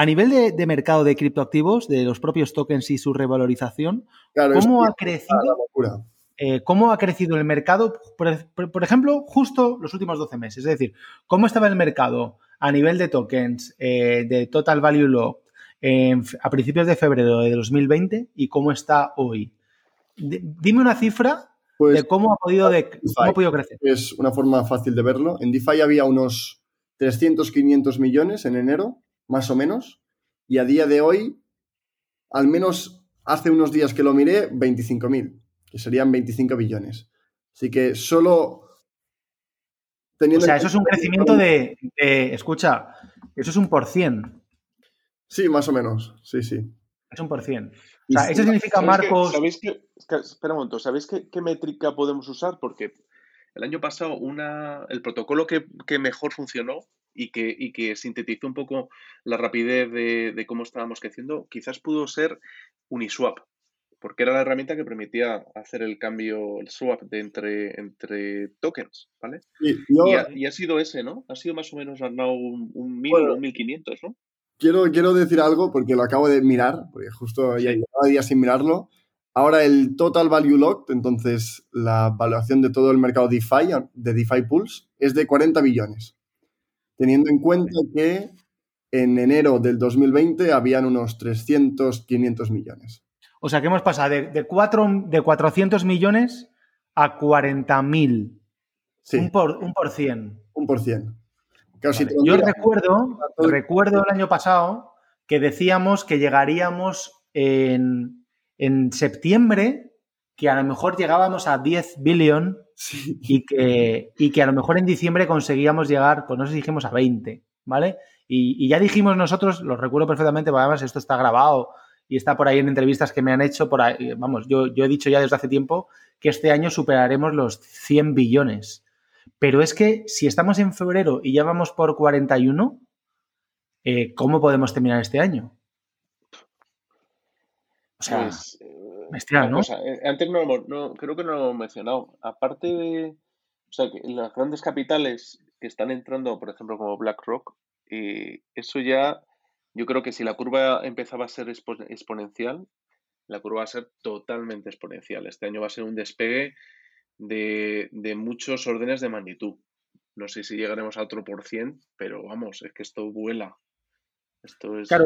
a nivel de, mercado de criptoactivos, de los propios tokens y su revalorización, ¿cómo ha crecido? Eh, ¿Cómo ha crecido el mercado, por, ejemplo, justo los últimos 12 meses? Es decir, ¿cómo estaba el mercado a nivel de tokens eh, de Total Value Locked a principios de febrero de 2020 y cómo está hoy? dime una cifra pues de cómo ha, podido cómo ha podido crecer. Es una forma fácil de verlo. En DeFi había unos 300, 500 millones en enero más o menos, y a día de hoy, al menos hace unos días que lo miré, 25.000, que serían 25 billones. Así que solo... Teniendo o sea, eso es un crecimiento de, Escucha, eso es un por cien. Sí, más o menos, sí, sí. Es un por cien. O sea, eso significa, Marcos... ¿Sabéis que, espera un momento, ¿sabéis qué, qué métrica podemos usar? Porque el año pasado una, el protocolo que, mejor funcionó y que, y que, sintetizó un poco la rapidez de, cómo estábamos creciendo, quizás pudo ser Uniswap, porque era la herramienta que permitía hacer el cambio, el swap de entre, entre tokens, ¿vale? y, ha, sido ese, ¿no? Ha sido más o menos un, un 1000 o un 1500, ¿no? Quiero, quiero decir algo porque lo acabo de mirar, porque justo ya llevaba días sin mirarlo. Ahora el Total Value Locked, entonces la valoración de todo el mercado DeFi, de DeFi Pools, es de 40 billones. Teniendo en cuenta que en enero del 2020 habían unos 300, 500 millones. O sea que hemos pasado de, de, de 400 millones a 40 mil. Sí. Un por, un por cien. Un por cien. Yo recuerdo, recuerdo el año pasado que decíamos que llegaríamos en en septiembre que a lo mejor llegábamos a 10 billion y, que, y que a lo mejor en diciembre conseguíamos llegar, pues no sé si dijimos a 20, ¿vale? Y, ya dijimos nosotros, lo recuerdo perfectamente, porque además esto está grabado y está por ahí en entrevistas que me han hecho, por ahí, vamos, yo, yo he dicho ya desde hace tiempo que este año superaremos los 100 billones. Pero es que si estamos en febrero y ya vamos por 41, eh, ¿cómo podemos terminar este año? O sea, pues, bestial, ¿no? Eh, antes no, creo que no lo hemos mencionado. Aparte de, o sea, que las grandes capitales que están entrando, por ejemplo, como BlackRock, eh, eso ya, yo creo que si la curva empezaba a ser exponencial, la curva va a ser totalmente exponencial. Este año va a ser un despegue de, de muchos órdenes de magnitud. No sé si llegaremos a otro por cien, pero vamos, es que esto vuela. Claro,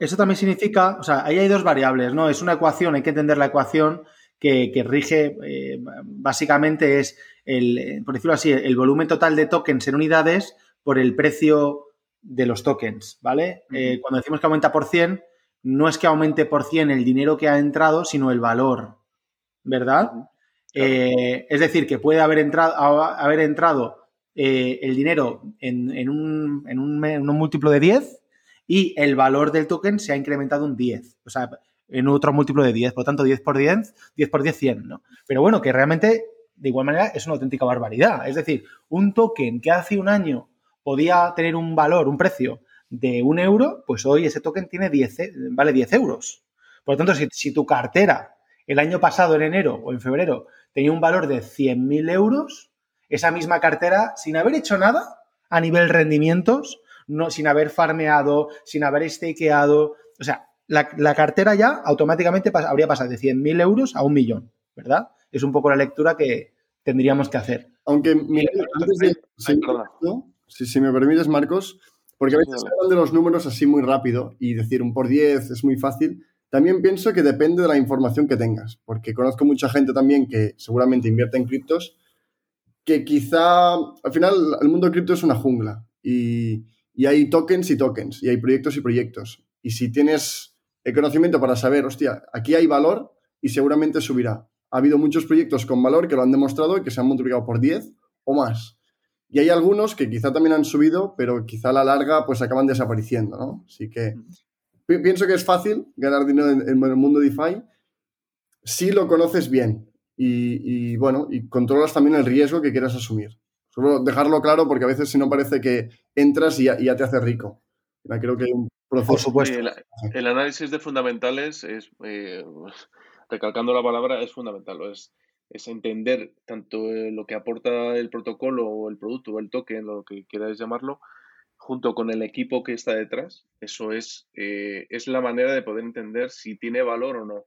eso, también significa, o sea, ahí hay dos variables, ¿no? Es una ecuación, hay que entender la ecuación que, rige, eh, básicamente es, el, por decirlo así, el volumen total de tokens en unidades por el precio de los tokens, ¿vale? Eh, cuando decimos que aumenta por 100, no es que aumente por 100 el dinero que ha entrado, sino el valor, ¿verdad? Eh, es decir, que puede haber entrado, haber entrado el dinero en, un, en, un, en un múltiplo de 10 y el valor del token se ha incrementado un 10, o sea, en otro múltiplo de 10, por lo tanto 10 por 10, 10 por 10, 100, ¿no? Pero bueno, que realmente, de igual manera, es una auténtica barbaridad. Es decir, un token que hace un año podía tener un valor, un precio de un euro, pues hoy ese token tiene 10, vale 10 euros. Por lo tanto, si, si tu cartera el año pasado, en enero o en febrero, tenía un valor de 100.000 euros, esa misma cartera sin haber hecho nada a nivel rendimientos, no, sin haber farmeado, sin haber stakeado. O sea, la, cartera ya automáticamente habría pasado de 100.000 euros a un millón, ¿verdad? Es un poco la lectura que tendríamos que hacer. Aunque, antes de... si, me permites, Marcos, porque a veces se hablan de los números así muy rápido y decir un por 10 es muy fácil. También pienso que depende de la información que tengas, porque conozco mucha gente también que seguramente invierte en criptos, que quizá al final el mundo de cripto es una jungla y, y hay tokens y tokens y hay proyectos y proyectos. Y si tienes el conocimiento para saber, hostia, aquí hay valor y seguramente subirá. Ha habido muchos proyectos con valor que lo han demostrado y que se han multiplicado por 10 o más. Y hay algunos que quizá también han subido, pero quizá a la larga pues acaban desapareciendo, ¿no? Así que pienso que es fácil ganar dinero en, el mundo DeFi si lo conoces bien y, bueno, y controlas también el riesgo que quieras asumir. Solo dejarlo claro porque a veces si no parece que entras y ya, te hace rico. Creo que hay un por supuesto. El, análisis de fundamentales es, eh, (laughs) recalcando la palabra, es fundamental. Es, es entender tanto eh, lo que aporta el protocolo o el producto o el token, lo que queráis llamarlo, junto con el equipo que está detrás. Eso es, eh, es la manera de poder entender si tiene valor o no.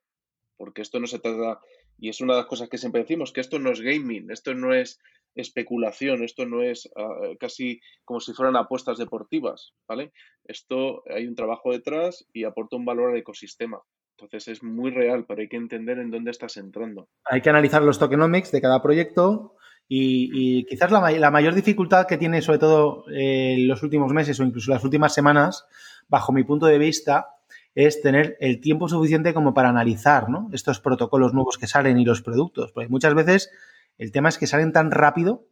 Porque esto no se trata, y es una de las cosas que siempre decimos, que esto no es gaming, esto no es especulación, esto no es ah, casi como si fueran apuestas deportivas, ¿vale? Esto hay un trabajo detrás y aporta un valor al ecosistema. Entonces es muy real, pero hay que entender en dónde estás entrando. Hay que analizar los tokenomics de cada proyecto y, quizás la, mayor dificultad que tiene sobre todo eh, los últimos meses o incluso las últimas semanas, bajo mi punto de vista, es tener el tiempo suficiente como para analizar estos protocolos nuevos que salen y los productos. Porque muchas veces el tema es que salen tan rápido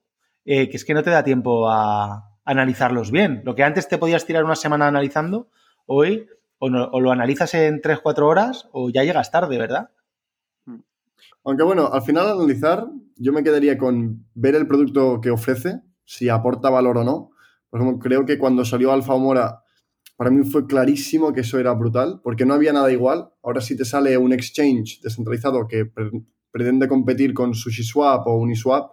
eh, que es que no te da tiempo a, analizarlos bien. Lo que antes te podías tirar una semana analizando, hoy o, lo analizas en 3-4 horas o ya llegas tarde, ¿verdad? Aunque bueno, al final analizar, yo me quedaría con ver el producto que ofrece, si aporta valor o no. Por ejemplo, creo que cuando salió Alfa Mora, para mí fue clarísimo que eso era brutal, porque no había nada igual. Ahora si te sale un exchange descentralizado que pretende competir con SushiSwap o Uniswap,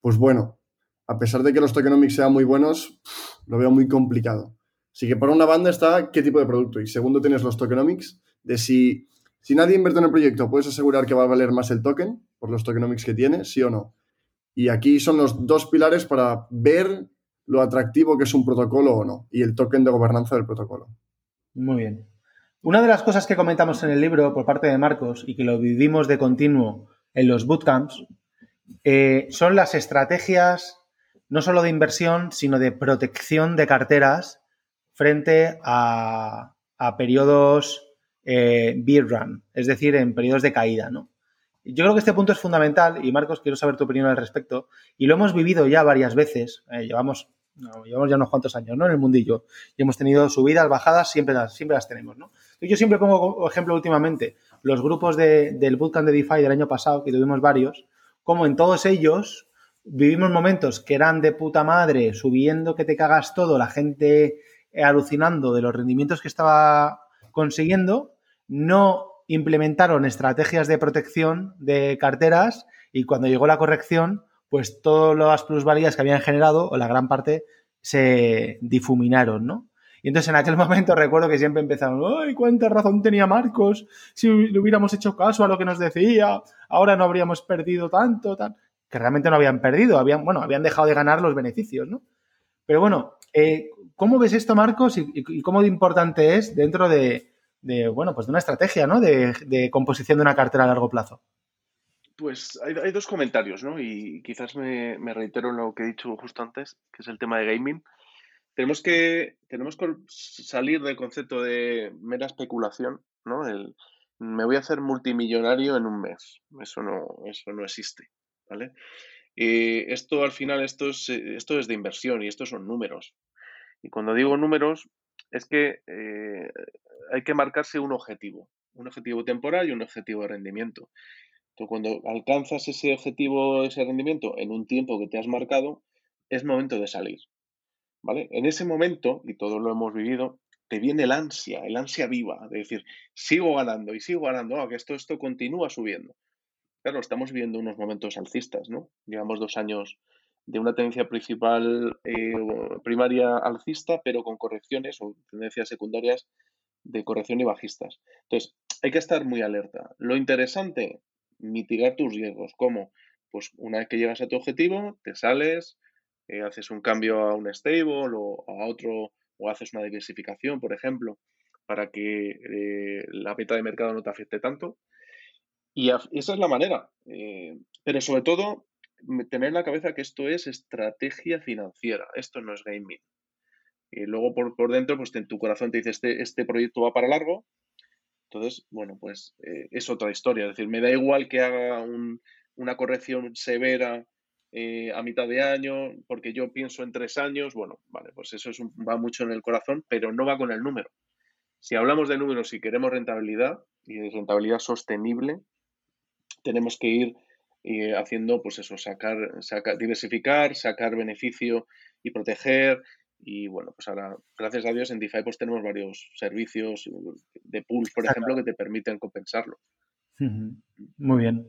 pues bueno, a pesar de que los tokenomics sean muy buenos, lo veo muy complicado. Así que por una banda está qué tipo de producto y segundo tienes los tokenomics de si, si nadie invierte en el proyecto, puedes asegurar que va a valer más el token por los tokenomics que tiene, sí o no. Y aquí son los dos pilares para ver lo atractivo que es un protocolo o no y el token de gobernanza del protocolo. Muy bien. Una de las cosas que comentamos en el libro por parte de Marcos y que lo vivimos de continuo en los bootcamps eh, son las estrategias no solo de inversión, sino de protección de carteras frente a, periodos eh, run, es decir, en periodos de caída. ¿no? Yo creo que este punto es fundamental y Marcos, quiero saber tu opinión al respecto. Y lo hemos vivido ya varias veces, eh, llevamos llevamos ya unos cuantos años, ¿no? En el mundillo. Y hemos tenido subidas, bajadas, siempre las, siempre las tenemos, ¿no? Yo siempre pongo ejemplo últimamente los grupos del Bootcamp de DeFi del año pasado, que tuvimos varios, como en todos ellos vivimos momentos que eran de puta madre, subiendo que te cagas todo, la gente alucinando de los rendimientos que estaba consiguiendo, no implementaron estrategias de protección de carteras y cuando llegó la corrección, pues todas las plusvalías que habían generado, o la gran parte, se difuminaron, ¿no? Y entonces en aquel (laughs) momento recuerdo que siempre empezaron, ¡ay, cuánta razón tenía Marcos! Si le hubiéramos hecho caso a lo que nos decía, ahora no habríamos perdido tanto, tal. Que realmente no habían perdido, habían, bueno, habían dejado de ganar los beneficios, ¿no? Pero bueno, eh, ¿cómo ves esto, Marcos? Y, cómo de importante es dentro de, bueno, pues de una estrategia, ¿no? De, de composición de una cartera a largo plazo. Pues hay, dos comentarios, ¿no? Y quizás me, reitero en lo que he dicho justo antes, que es el tema de gaming. Tenemos que, tenemos salir del concepto de mera especulación, ¿no? El, me voy a hacer multimillonario en un mes. Eso no, eso no existe, ¿vale? esto al final, esto es, esto es de inversión y estos son números. Y cuando digo números, es que eh, hay que marcarse un objetivo, un objetivo temporal y un objetivo de rendimiento. Entonces, cuando alcanzas ese objetivo, ese rendimiento en un tiempo que te has marcado, es momento de salir. ¿Vale? En ese momento, y todos lo hemos vivido, te viene el ansia, el ansia viva, de decir, sigo ganando y sigo ganando, ah, que esto, esto continúa subiendo. Claro, estamos viviendo unos momentos alcistas, ¿no? Llevamos dos años de una tendencia principal eh, primaria alcista, pero con correcciones o tendencias secundarias de corrección y bajistas. Entonces, hay que estar muy alerta. Lo interesante, mitigar tus riesgos. ¿Cómo? Pues una vez que llegas a tu objetivo, te sales, eh, haces un cambio a un stable o a otro, o haces una diversificación, por ejemplo, para que eh, la meta de mercado no te afecte tanto. Y esa es la manera. pero sobre todo, tener en la cabeza que esto es estrategia financiera, esto no es gaming. Y luego por, por dentro, pues en tu corazón te dice, este, este proyecto va para largo. Entonces, bueno, pues eh, es otra historia. Es decir, me da igual que haga una corrección severa eh, a mitad de año, porque yo pienso en tres años. Bueno, vale, pues eso es va mucho en el corazón, pero no va con el número. Si hablamos de números y queremos rentabilidad y rentabilidad sostenible, tenemos que ir y haciendo, pues eso, sacar, diversificar, sacar beneficio y proteger. Y bueno, pues ahora, gracias a Dios, en DeFi pues tenemos varios servicios de pools, por ejemplo, que te permiten compensarlo. Muy bien.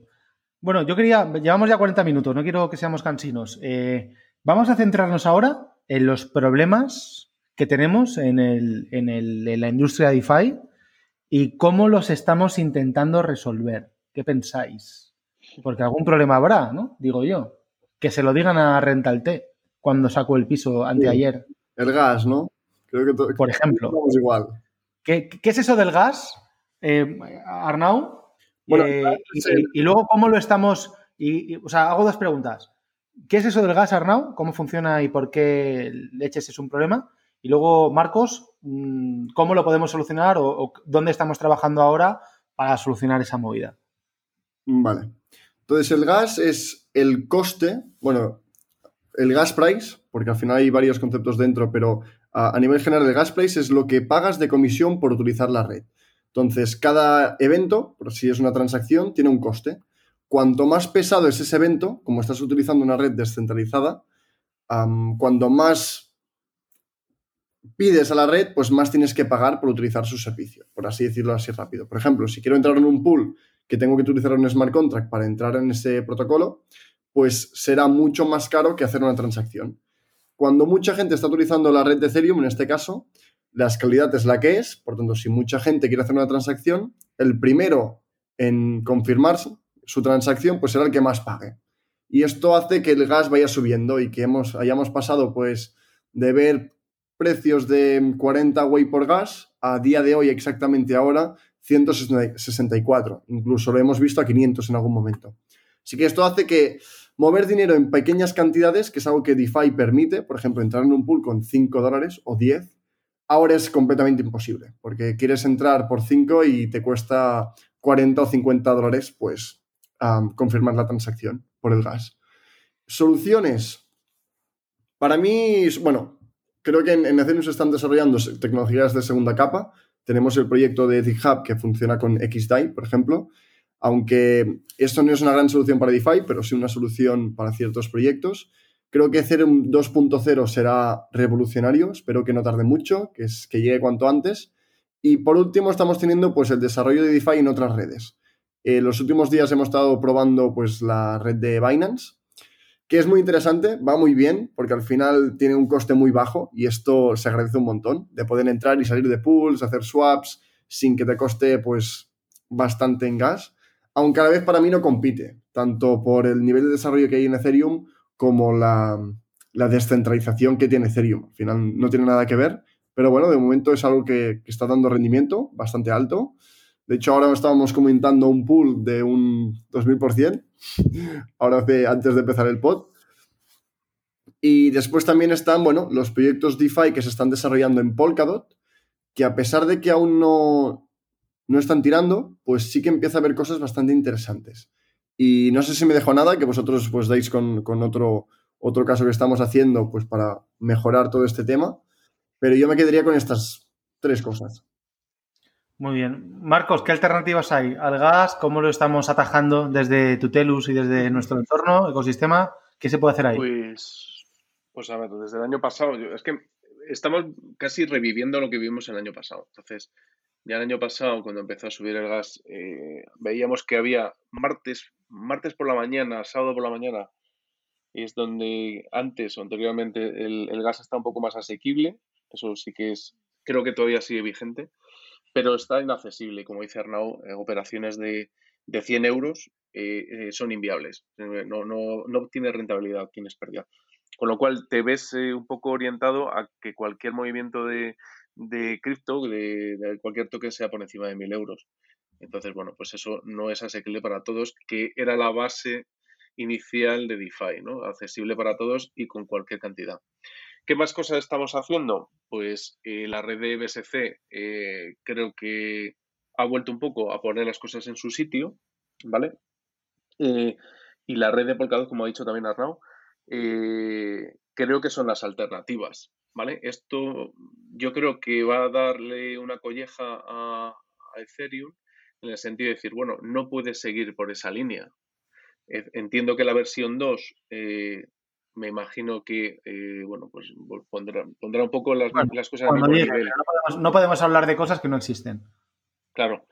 Bueno, yo quería, llevamos ya 40 minutos, no quiero que seamos cansinos. Eh, vamos a centrarnos ahora en los problemas que tenemos en, el, en, el, en la industria DeFi y cómo los estamos intentando resolver. ¿Qué pensáis? Porque algún problema habrá, ¿no? Digo yo. Que se lo digan a Rental T cuando sacó el piso anteayer. El gas, ¿no? Creo que Por ejemplo. igual. ¿Qué, es eso del gas, eh, Arnau? Bueno, eh, y, luego, ¿cómo lo estamos...? Y, o sea, hago dos preguntas. ¿Qué es eso del gas, Arnau? ¿Cómo funciona y por qué leches es un problema? Y luego, Marcos, mm, ¿cómo lo podemos solucionar o dónde estamos trabajando ahora para solucionar esa movida? Vale. Entonces, el gas es el coste, bueno, el gas price, porque al final hay varios conceptos dentro, pero a, nivel general el gas price es lo que pagas de comisión por utilizar la red. Entonces, cada evento, por si es una transacción, tiene un coste. Cuanto más pesado es ese evento, como estás utilizando una red descentralizada, cuando más pides a la red, pues más tienes que pagar por utilizar su servicio, por así decirlo así rápido. Por ejemplo, si quiero entrar en un pool que tengo que utilizar un smart contract para entrar en ese protocolo, pues será mucho más caro que hacer una transacción. Cuando mucha gente está utilizando la red de Ethereum, en este caso, la escalidad es la que es, por tanto, si mucha gente quiere hacer una transacción, el primero en confirmar su transacción, pues será el que más pague. Y esto hace que el gas vaya subiendo y que hemos, hayamos pasado, pues, de ver precios de 40 Wei por gas a día de hoy, exactamente ahora, 164. Incluso lo hemos visto a 500 en algún momento. Así que esto hace que mover dinero en pequeñas cantidades, que es algo que DeFi permite, por ejemplo, entrar en un pool con 5 dólares o 10, ahora es completamente imposible, porque quieres entrar por 5 y te cuesta 40 o 50 dólares, pues, confirmar la transacción por el gas. Soluciones. Para mí, bueno, creo que en, en se están desarrollando tecnologías de segunda capa, tenemos el proyecto de GitHub que funciona con XDAI, por ejemplo, aunque esto no es una gran solución para DeFi, pero sí una solución para ciertos proyectos. Creo que Ethereum 2.0 será revolucionario, espero que no tarde mucho, que, es, que llegue cuanto antes. Y por último estamos teniendo pues, el desarrollo de DeFi en otras redes. En eh, los últimos días hemos estado probando pues, la red de Binance, que es muy interesante, va muy bien, porque al final tiene un coste muy bajo y esto se agradece un montón, de poder entrar y salir de pools, hacer swaps, sin que te coste pues bastante en gas, aunque a la vez para mí no compite, tanto por el nivel de desarrollo que hay en Ethereum como la, descentralización que tiene Ethereum. Al final no tiene nada que ver, pero bueno, de momento es algo que, que está dando rendimiento bastante alto. De hecho, ahora estábamos comentando un pool de un 2000%, ahora hace, antes de empezar el pod. Y después también están, bueno, los proyectos DeFi que se están desarrollando en Polkadot, que a pesar de que aún no, no están tirando, pues sí que empieza a haber cosas bastante interesantes. Y no sé si me dejo nada, que vosotros pues dais con, con otro, otro caso que estamos haciendo pues para mejorar todo este tema, pero yo me quedaría con estas tres cosas. Muy bien. Marcos, ¿qué alternativas hay al gas? ¿Cómo lo estamos atajando desde Tutelus y desde nuestro entorno, ecosistema? ¿Qué se puede hacer ahí? Pues, pues a ver, desde el año pasado, es que estamos casi reviviendo lo que vivimos el año pasado. Entonces, ya el año pasado, cuando empezó a subir el gas, eh, veíamos que había martes, martes por la mañana, sábado por la mañana, es donde antes o anteriormente el, gas está un poco más asequible, eso sí que es, creo que todavía sigue vigente, pero está inaccesible, como dice Arnau, operaciones de, de 100 euros eh, son inviables, no, no, no tiene rentabilidad, tienes pérdida. Con lo cual te ves un poco orientado a que cualquier movimiento de, de cripto, de, cualquier token sea por encima de 1000 euros. Entonces, bueno, pues eso no es asequible para todos, que era la base inicial de DeFi, ¿no? Accesible para todos y con cualquier cantidad. ¿Qué más cosas estamos haciendo? Pues eh, la red de BSC eh, creo que ha vuelto un poco a poner las cosas en su sitio, ¿vale? Eh, y la red de Polkadot, como ha dicho también Arnau, creo que son las alternativas, ¿vale? Esto yo creo que va a darle una colleja a, Ethereum en el sentido de decir, bueno, no puedes seguir por esa línea. E, entiendo que la versión 2 eh, me imagino que, eh, bueno, pues pondrá, un poco las, cosas No podemos, no podemos, hablar de cosas que no existen. Claro,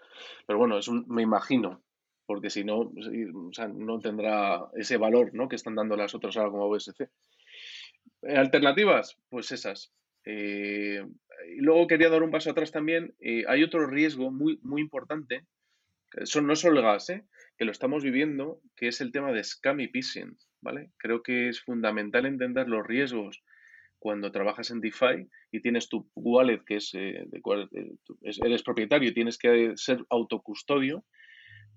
pero bueno, es un, me imagino, porque si no, no tendrá ese valor ¿no? que están dando las otras ahora como BSC. Eh, alternativas, pues esas. Eh, y luego quería dar un paso atrás también. Eh, hay otro riesgo muy, muy importante, son, no solo el gas, que lo estamos viviendo, que es el tema de scam y phishing. ¿vale? Creo que es fundamental entender los riesgos cuando trabajas en DeFi y tienes tu wallet, que es, de cual, eres propietario tienes que ser autocustodio,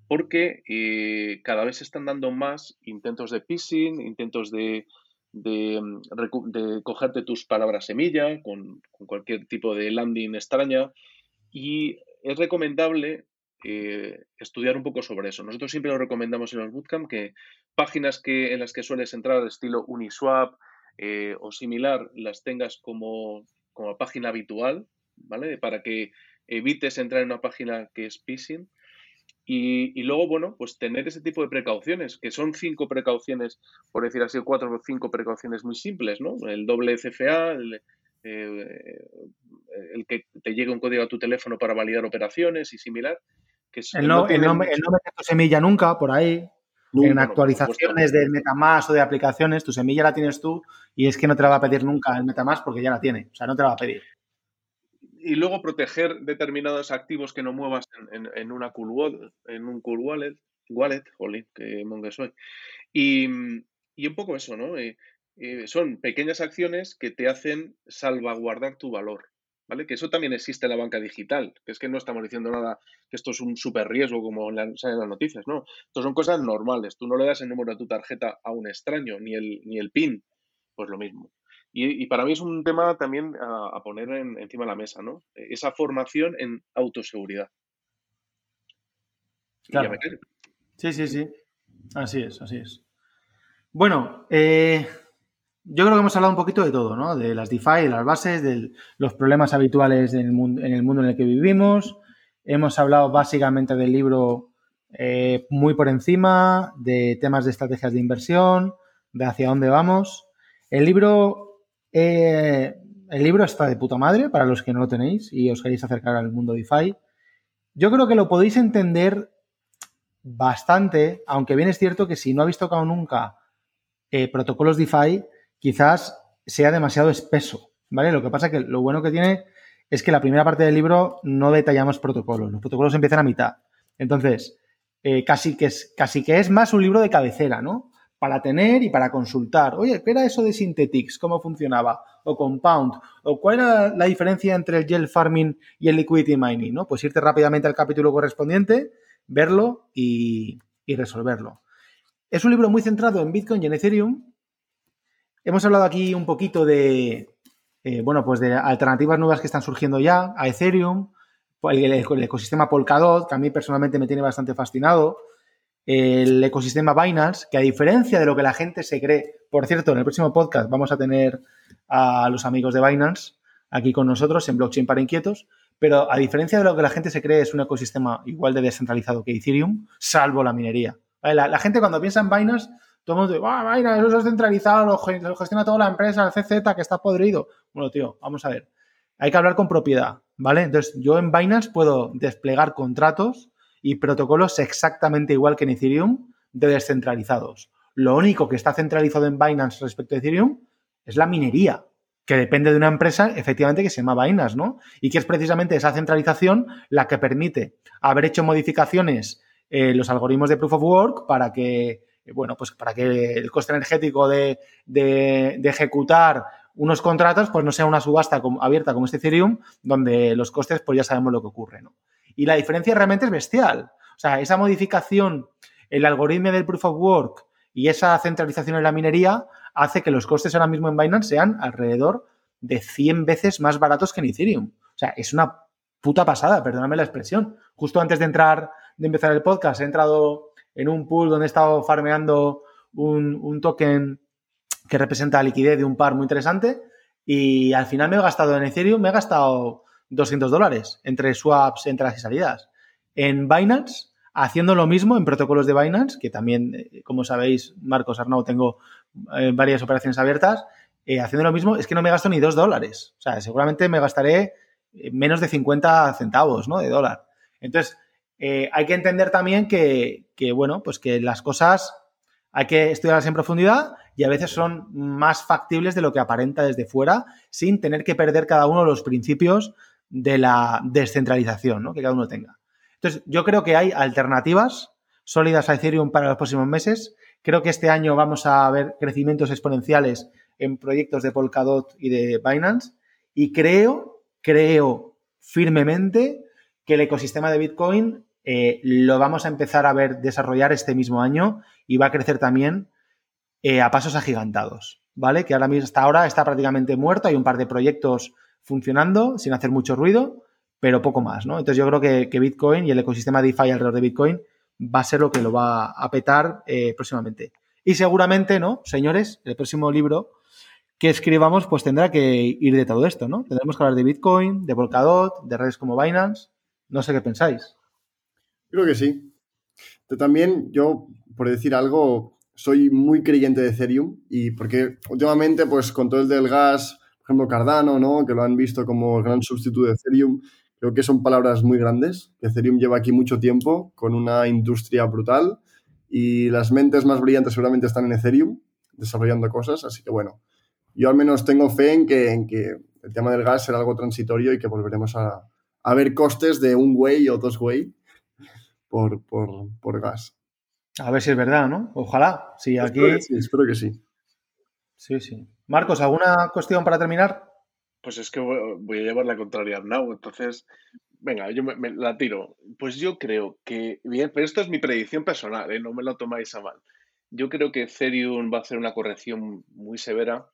porque cada vez se están dando más intentos de phishing, intentos de Mm, de, cogerte tus palabras semilla con, cualquier tipo de landing extraña y es recomendable eh, estudiar un poco sobre eso. Nosotros siempre lo recomendamos en los bootcamp que páginas que, en las que sueles entrar estilo Uniswap eh, o similar las tengas como, como página habitual, ¿vale? Para que evites entrar en una página que es phishing y, luego, bueno, pues tener ese tipo de precauciones, que son cinco precauciones, por decir así, cuatro o cinco precauciones muy simples, ¿no? El doble CFA, el, eh, el que te llegue un código a tu teléfono para validar operaciones y similar. Que el, no, el, nombre, el nombre de tu semilla nunca, por ahí. en actualizaciones del Metamask o de aplicaciones, tu semilla la tienes tú y es que no te la va a pedir nunca el Metamask porque ya la tiene. O sea, no te la va a pedir y luego proteger determinados activos que no muevas en, una cool wallet, en un cool wallet, wallet, jolín, que monge soy. Y, un poco eso, ¿no? Eh, eh, son pequeñas acciones que te hacen salvaguardar tu valor, ¿vale? Que eso también existe en la banca digital, que es que no estamos diciendo nada, que esto es un súper riesgo como en, las noticias, ¿no? Esto son cosas normales, tú no le das el número de tu tarjeta a un extraño, ni el, ni el PIN, pues lo mismo. Y, para mí es un tema también a, poner encima de la mesa, ¿no? Esa formación en autoseguridad. Claro. Sí, sí, sí. Así es, así es. Bueno, eh, yo creo que hemos hablado un poquito de todo, ¿no? De las DeFi, de las bases, de los problemas habituales en el mundo en el, que vivimos. Hemos hablado básicamente del libro eh, muy por encima, de temas de estrategias de inversión, de hacia dónde vamos. El libro eh, el libro está de puta madre para los que no lo tenéis y os queréis acercar al mundo DeFi. Yo creo que lo podéis entender bastante, aunque bien es cierto que si no habéis tocado nunca eh, protocolos DeFi, quizás sea demasiado espeso, ¿vale? Lo que pasa que lo bueno que tiene es que la primera parte del libro no detallamos protocolos, los protocolos empiezan a mitad. Entonces, eh, casi, que es, casi que es más un libro de cabecera, ¿no? Para tener y para consultar. Oye, ¿qué era eso de Synthetix? ¿Cómo funcionaba? O Compound. ¿O cuál era la diferencia entre el gel farming y el liquidity mining? ¿no? Pues irte rápidamente al capítulo correspondiente, verlo y, resolverlo. Es un libro muy centrado en Bitcoin y en Ethereum. Hemos hablado aquí un poquito de, eh, bueno, pues de alternativas nuevas que están surgiendo ya a Ethereum, el, el ecosistema Polkadot, que a mí personalmente me tiene bastante fascinado el ecosistema Binance, que a diferencia de lo que la gente se cree, por cierto, en el próximo podcast vamos a tener a los amigos de Binance aquí con nosotros en Blockchain para Inquietos, pero a diferencia de lo que la gente se cree, es un ecosistema igual de descentralizado que Ethereum, salvo la minería. La, gente cuando piensa en Binance, todo el mundo dice, ah, Binance, eso es centralizado, lo, gestiona toda la empresa, el CZ, que está podrido. Bueno, tío, vamos a ver. Hay que hablar con propiedad, ¿vale? Entonces, yo en Binance puedo desplegar contratos y protocolos exactamente igual que en Ethereum de descentralizados. lo único que está centralizado en Binance respecto a Ethereum es la minería, que depende de una empresa, efectivamente, que se llama Binance, ¿no? Y que es precisamente esa centralización la que permite haber hecho modificaciones en eh, los algoritmos de Proof of Work para que, bueno, pues para que el coste energético de, de, ejecutar unos contratos, pues no sea una subasta abierta como este Ethereum, donde los costes, pues ya sabemos lo que ocurre, ¿no? Y la diferencia realmente es bestial. O sea, esa modificación, el algoritmo del Proof of Work y esa centralización en la minería hace que los costes ahora mismo en Binance sean alrededor de 100 veces más baratos que en Ethereum. O sea, es una puta pasada, perdóname la expresión. Justo antes de entrar, de empezar el podcast, he entrado en un pool donde he estado farmeando un, un token que representa la liquidez de un par muy interesante y al final me he gastado en Ethereum, me he gastado 200 dólares entre swaps, entradas y salidas. En Binance, haciendo lo mismo en protocolos de Binance, que también, eh, como sabéis, Marcos Arnau, tengo eh, varias operaciones abiertas, eh, haciendo lo mismo es que no me gasto ni 2 dólares. O sea, seguramente me gastaré menos de 50 centavos ¿no? de dólar. Entonces, hay que entender también que, que, bueno, pues que las cosas hay que estudiarlas en profundidad y a veces son más factibles de lo que aparenta desde fuera sin tener que perder cada uno los principios de la descentralización ¿no? que cada uno tenga. Entonces, yo creo que hay alternativas sólidas a Ethereum para los próximos meses. Creo que este año vamos a ver crecimientos exponenciales en proyectos de Polkadot y de Binance. Y creo, creo firmemente que el ecosistema de Bitcoin eh, lo vamos a empezar a ver desarrollar este mismo año y va a crecer también eh, a pasos agigantados, ¿vale? Que ahora mismo, hasta ahora está prácticamente muerto, hay un par de proyectos funcionando sin hacer mucho ruido, pero poco más, ¿no? Entonces yo creo que, Bitcoin y el ecosistema DeFi alrededor de Bitcoin va a ser lo que lo va a petar eh, próximamente. Y seguramente, ¿no? Señores, el próximo libro que escribamos pues tendrá que ir de todo esto, ¿no? Tendremos que hablar de Bitcoin, de Polkadot, de redes como Binance. No sé qué pensáis. Creo que sí. también yo, por decir algo, soy muy creyente de Ethereum y porque últimamente, pues con todo el del gas, por ejemplo, Cardano, ¿no? Que lo han visto como el gran sustituto de Ethereum, creo que son palabras muy grandes, que Ethereum lleva aquí mucho tiempo con una industria brutal y las mentes más brillantes seguramente están en Ethereum desarrollando cosas, así que bueno, yo al menos tengo fe en que, en que el tema del gas será algo transitorio y que volveremos a, a ver costes de un way o dos way por, gas. A ver si es verdad, ¿no? Ojalá. Sí, aquí... Espero que sí, espero que sí. Sí, sí. Marcos, ¿alguna cuestión para terminar? Pues es que voy a llevar la contraria now, entonces, venga, yo me, la tiro. Pues yo creo que, bien, pero esto es mi predicción personal, ¿eh? no me lo tomáis a mal. Yo creo que Ethereum va a hacer una corrección muy severa,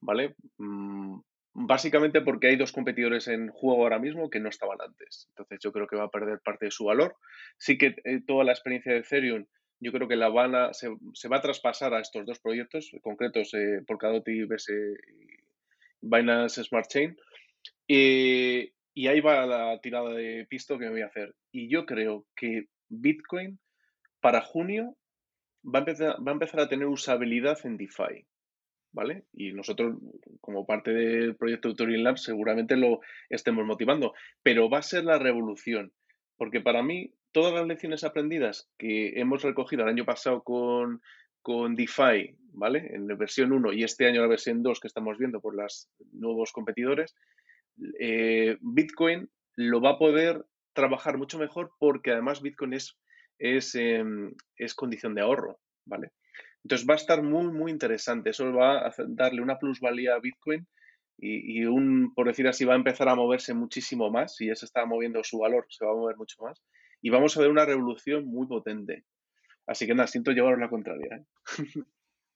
¿vale? Mm, Básicamente porque hay dos competidores en juego ahora mismo que no estaban antes. Entonces yo creo que va a perder parte de su valor. Sí que eh, toda la experiencia de Ethereum yo creo que la van a, se, va a traspasar a estos dos proyectos concretos, eh, Polkadot y Binance Smart Chain. y ahí va la tirada de pisto que me voy a hacer. Y yo creo que Bitcoin para junio va a empezar, va a, empezar a tener usabilidad en DeFi. ¿vale? Y nosotros, como parte del proyecto Tutorial Lab, seguramente lo estemos motivando, pero va a ser la revolución, porque para mí todas las lecciones aprendidas que hemos recogido el año pasado con, con DeFi, ¿vale? En la versión 1 y este año la versión 2 que estamos viendo por los nuevos competidores, eh, Bitcoin lo va a poder trabajar mucho mejor porque además Bitcoin es, es, em, es condición de ahorro, ¿vale? Entonces va a estar muy, muy interesante. Eso va a darle una plusvalía a Bitcoin y, un, por decir así, va a empezar a moverse muchísimo más. Si ya se está moviendo su valor, se va a mover mucho más. Y vamos a ver una revolución muy potente. Así que nada, siento llevaros la contraria. ¿eh? (laughs)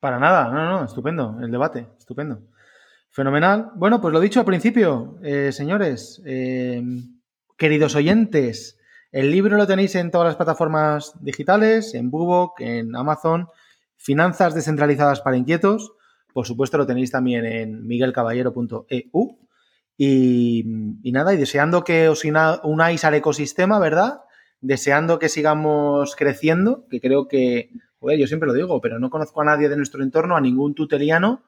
Para nada, no, no, estupendo el debate, estupendo. Fenomenal. Bueno, pues lo dicho al principio, eh, señores, eh, queridos oyentes, el libro lo tenéis en todas las plataformas digitales, en Bubok, en Amazon Finanzas descentralizadas para inquietos. Por supuesto, lo tenéis también en miguelcaballero.eu. Y, y, nada, y deseando que os unáis al ecosistema, ¿verdad? Deseando que sigamos creciendo, que creo que, joder, yo siempre lo digo, pero no conozco a nadie de nuestro entorno, a ningún tuteliano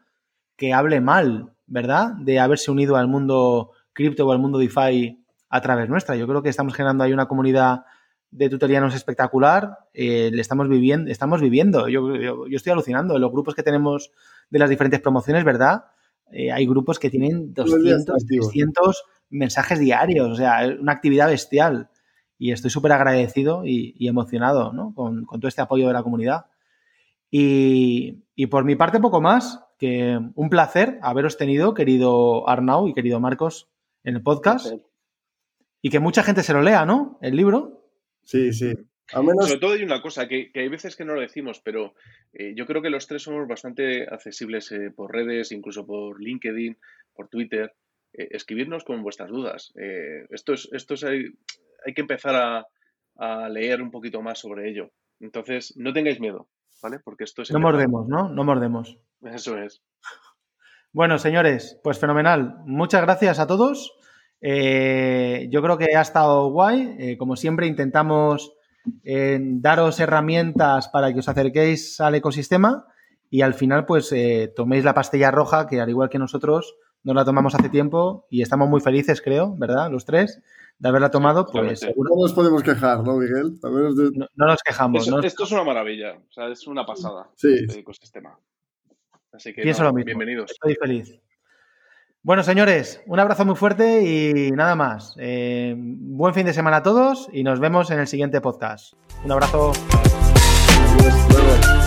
que hable mal, ¿verdad? De haberse unido al mundo cripto o al mundo DeFi a través nuestra. Yo creo que estamos generando ahí una comunidad de tutorianos espectacular. Eh, le estamos viviendo, estamos viviendo. Yo, yo, estoy alucinando. Los grupos que tenemos de las diferentes promociones, ¿verdad? Eh, hay grupos que tienen 200, 300 mensajes diarios. O sea, una actividad bestial. Y estoy súper agradecido y, emocionado ¿no? con, con, todo este apoyo de la comunidad. Y, y, por mi parte, poco más. Que un placer haberos tenido, querido Arnau y querido Marcos, en el podcast. Y que mucha gente se lo lea, ¿no? El libro. Sí, sí. Sobre todo hay una cosa, que, hay veces que no lo decimos, pero eh, yo creo que los tres somos bastante accesibles eh, por redes, incluso por LinkedIn, por Twitter. Eh, escribirnos con vuestras dudas. esto es, esto es hay, que empezar a, a, leer un poquito más sobre ello. Entonces, no tengáis miedo, ¿vale? Porque esto es... No mordemos, ¿no? No mordemos. Eso es. Bueno, señores, pues fenomenal. Muchas gracias a todos. Eh, yo creo que ha estado guay. Eh, como siempre, intentamos eh, daros herramientas para que os acerquéis al ecosistema y al final, pues, toméis la pastilla roja, que al igual que nosotros, nos la tomamos hace tiempo y estamos muy felices, creo, ¿verdad? Los tres, de haberla tomado, pues No nos podemos quejar, ¿no, Miguel? No, nos quejamos. Esto es una maravilla, o sea, es una pasada sí. este ecosistema. Así que, Pienso lo mismo. bienvenidos. Estoy feliz. Bueno, señores, un abrazo muy fuerte y nada más. Eh, buen fin de semana a todos y nos vemos en el siguiente podcast. Un abrazo. Adiós,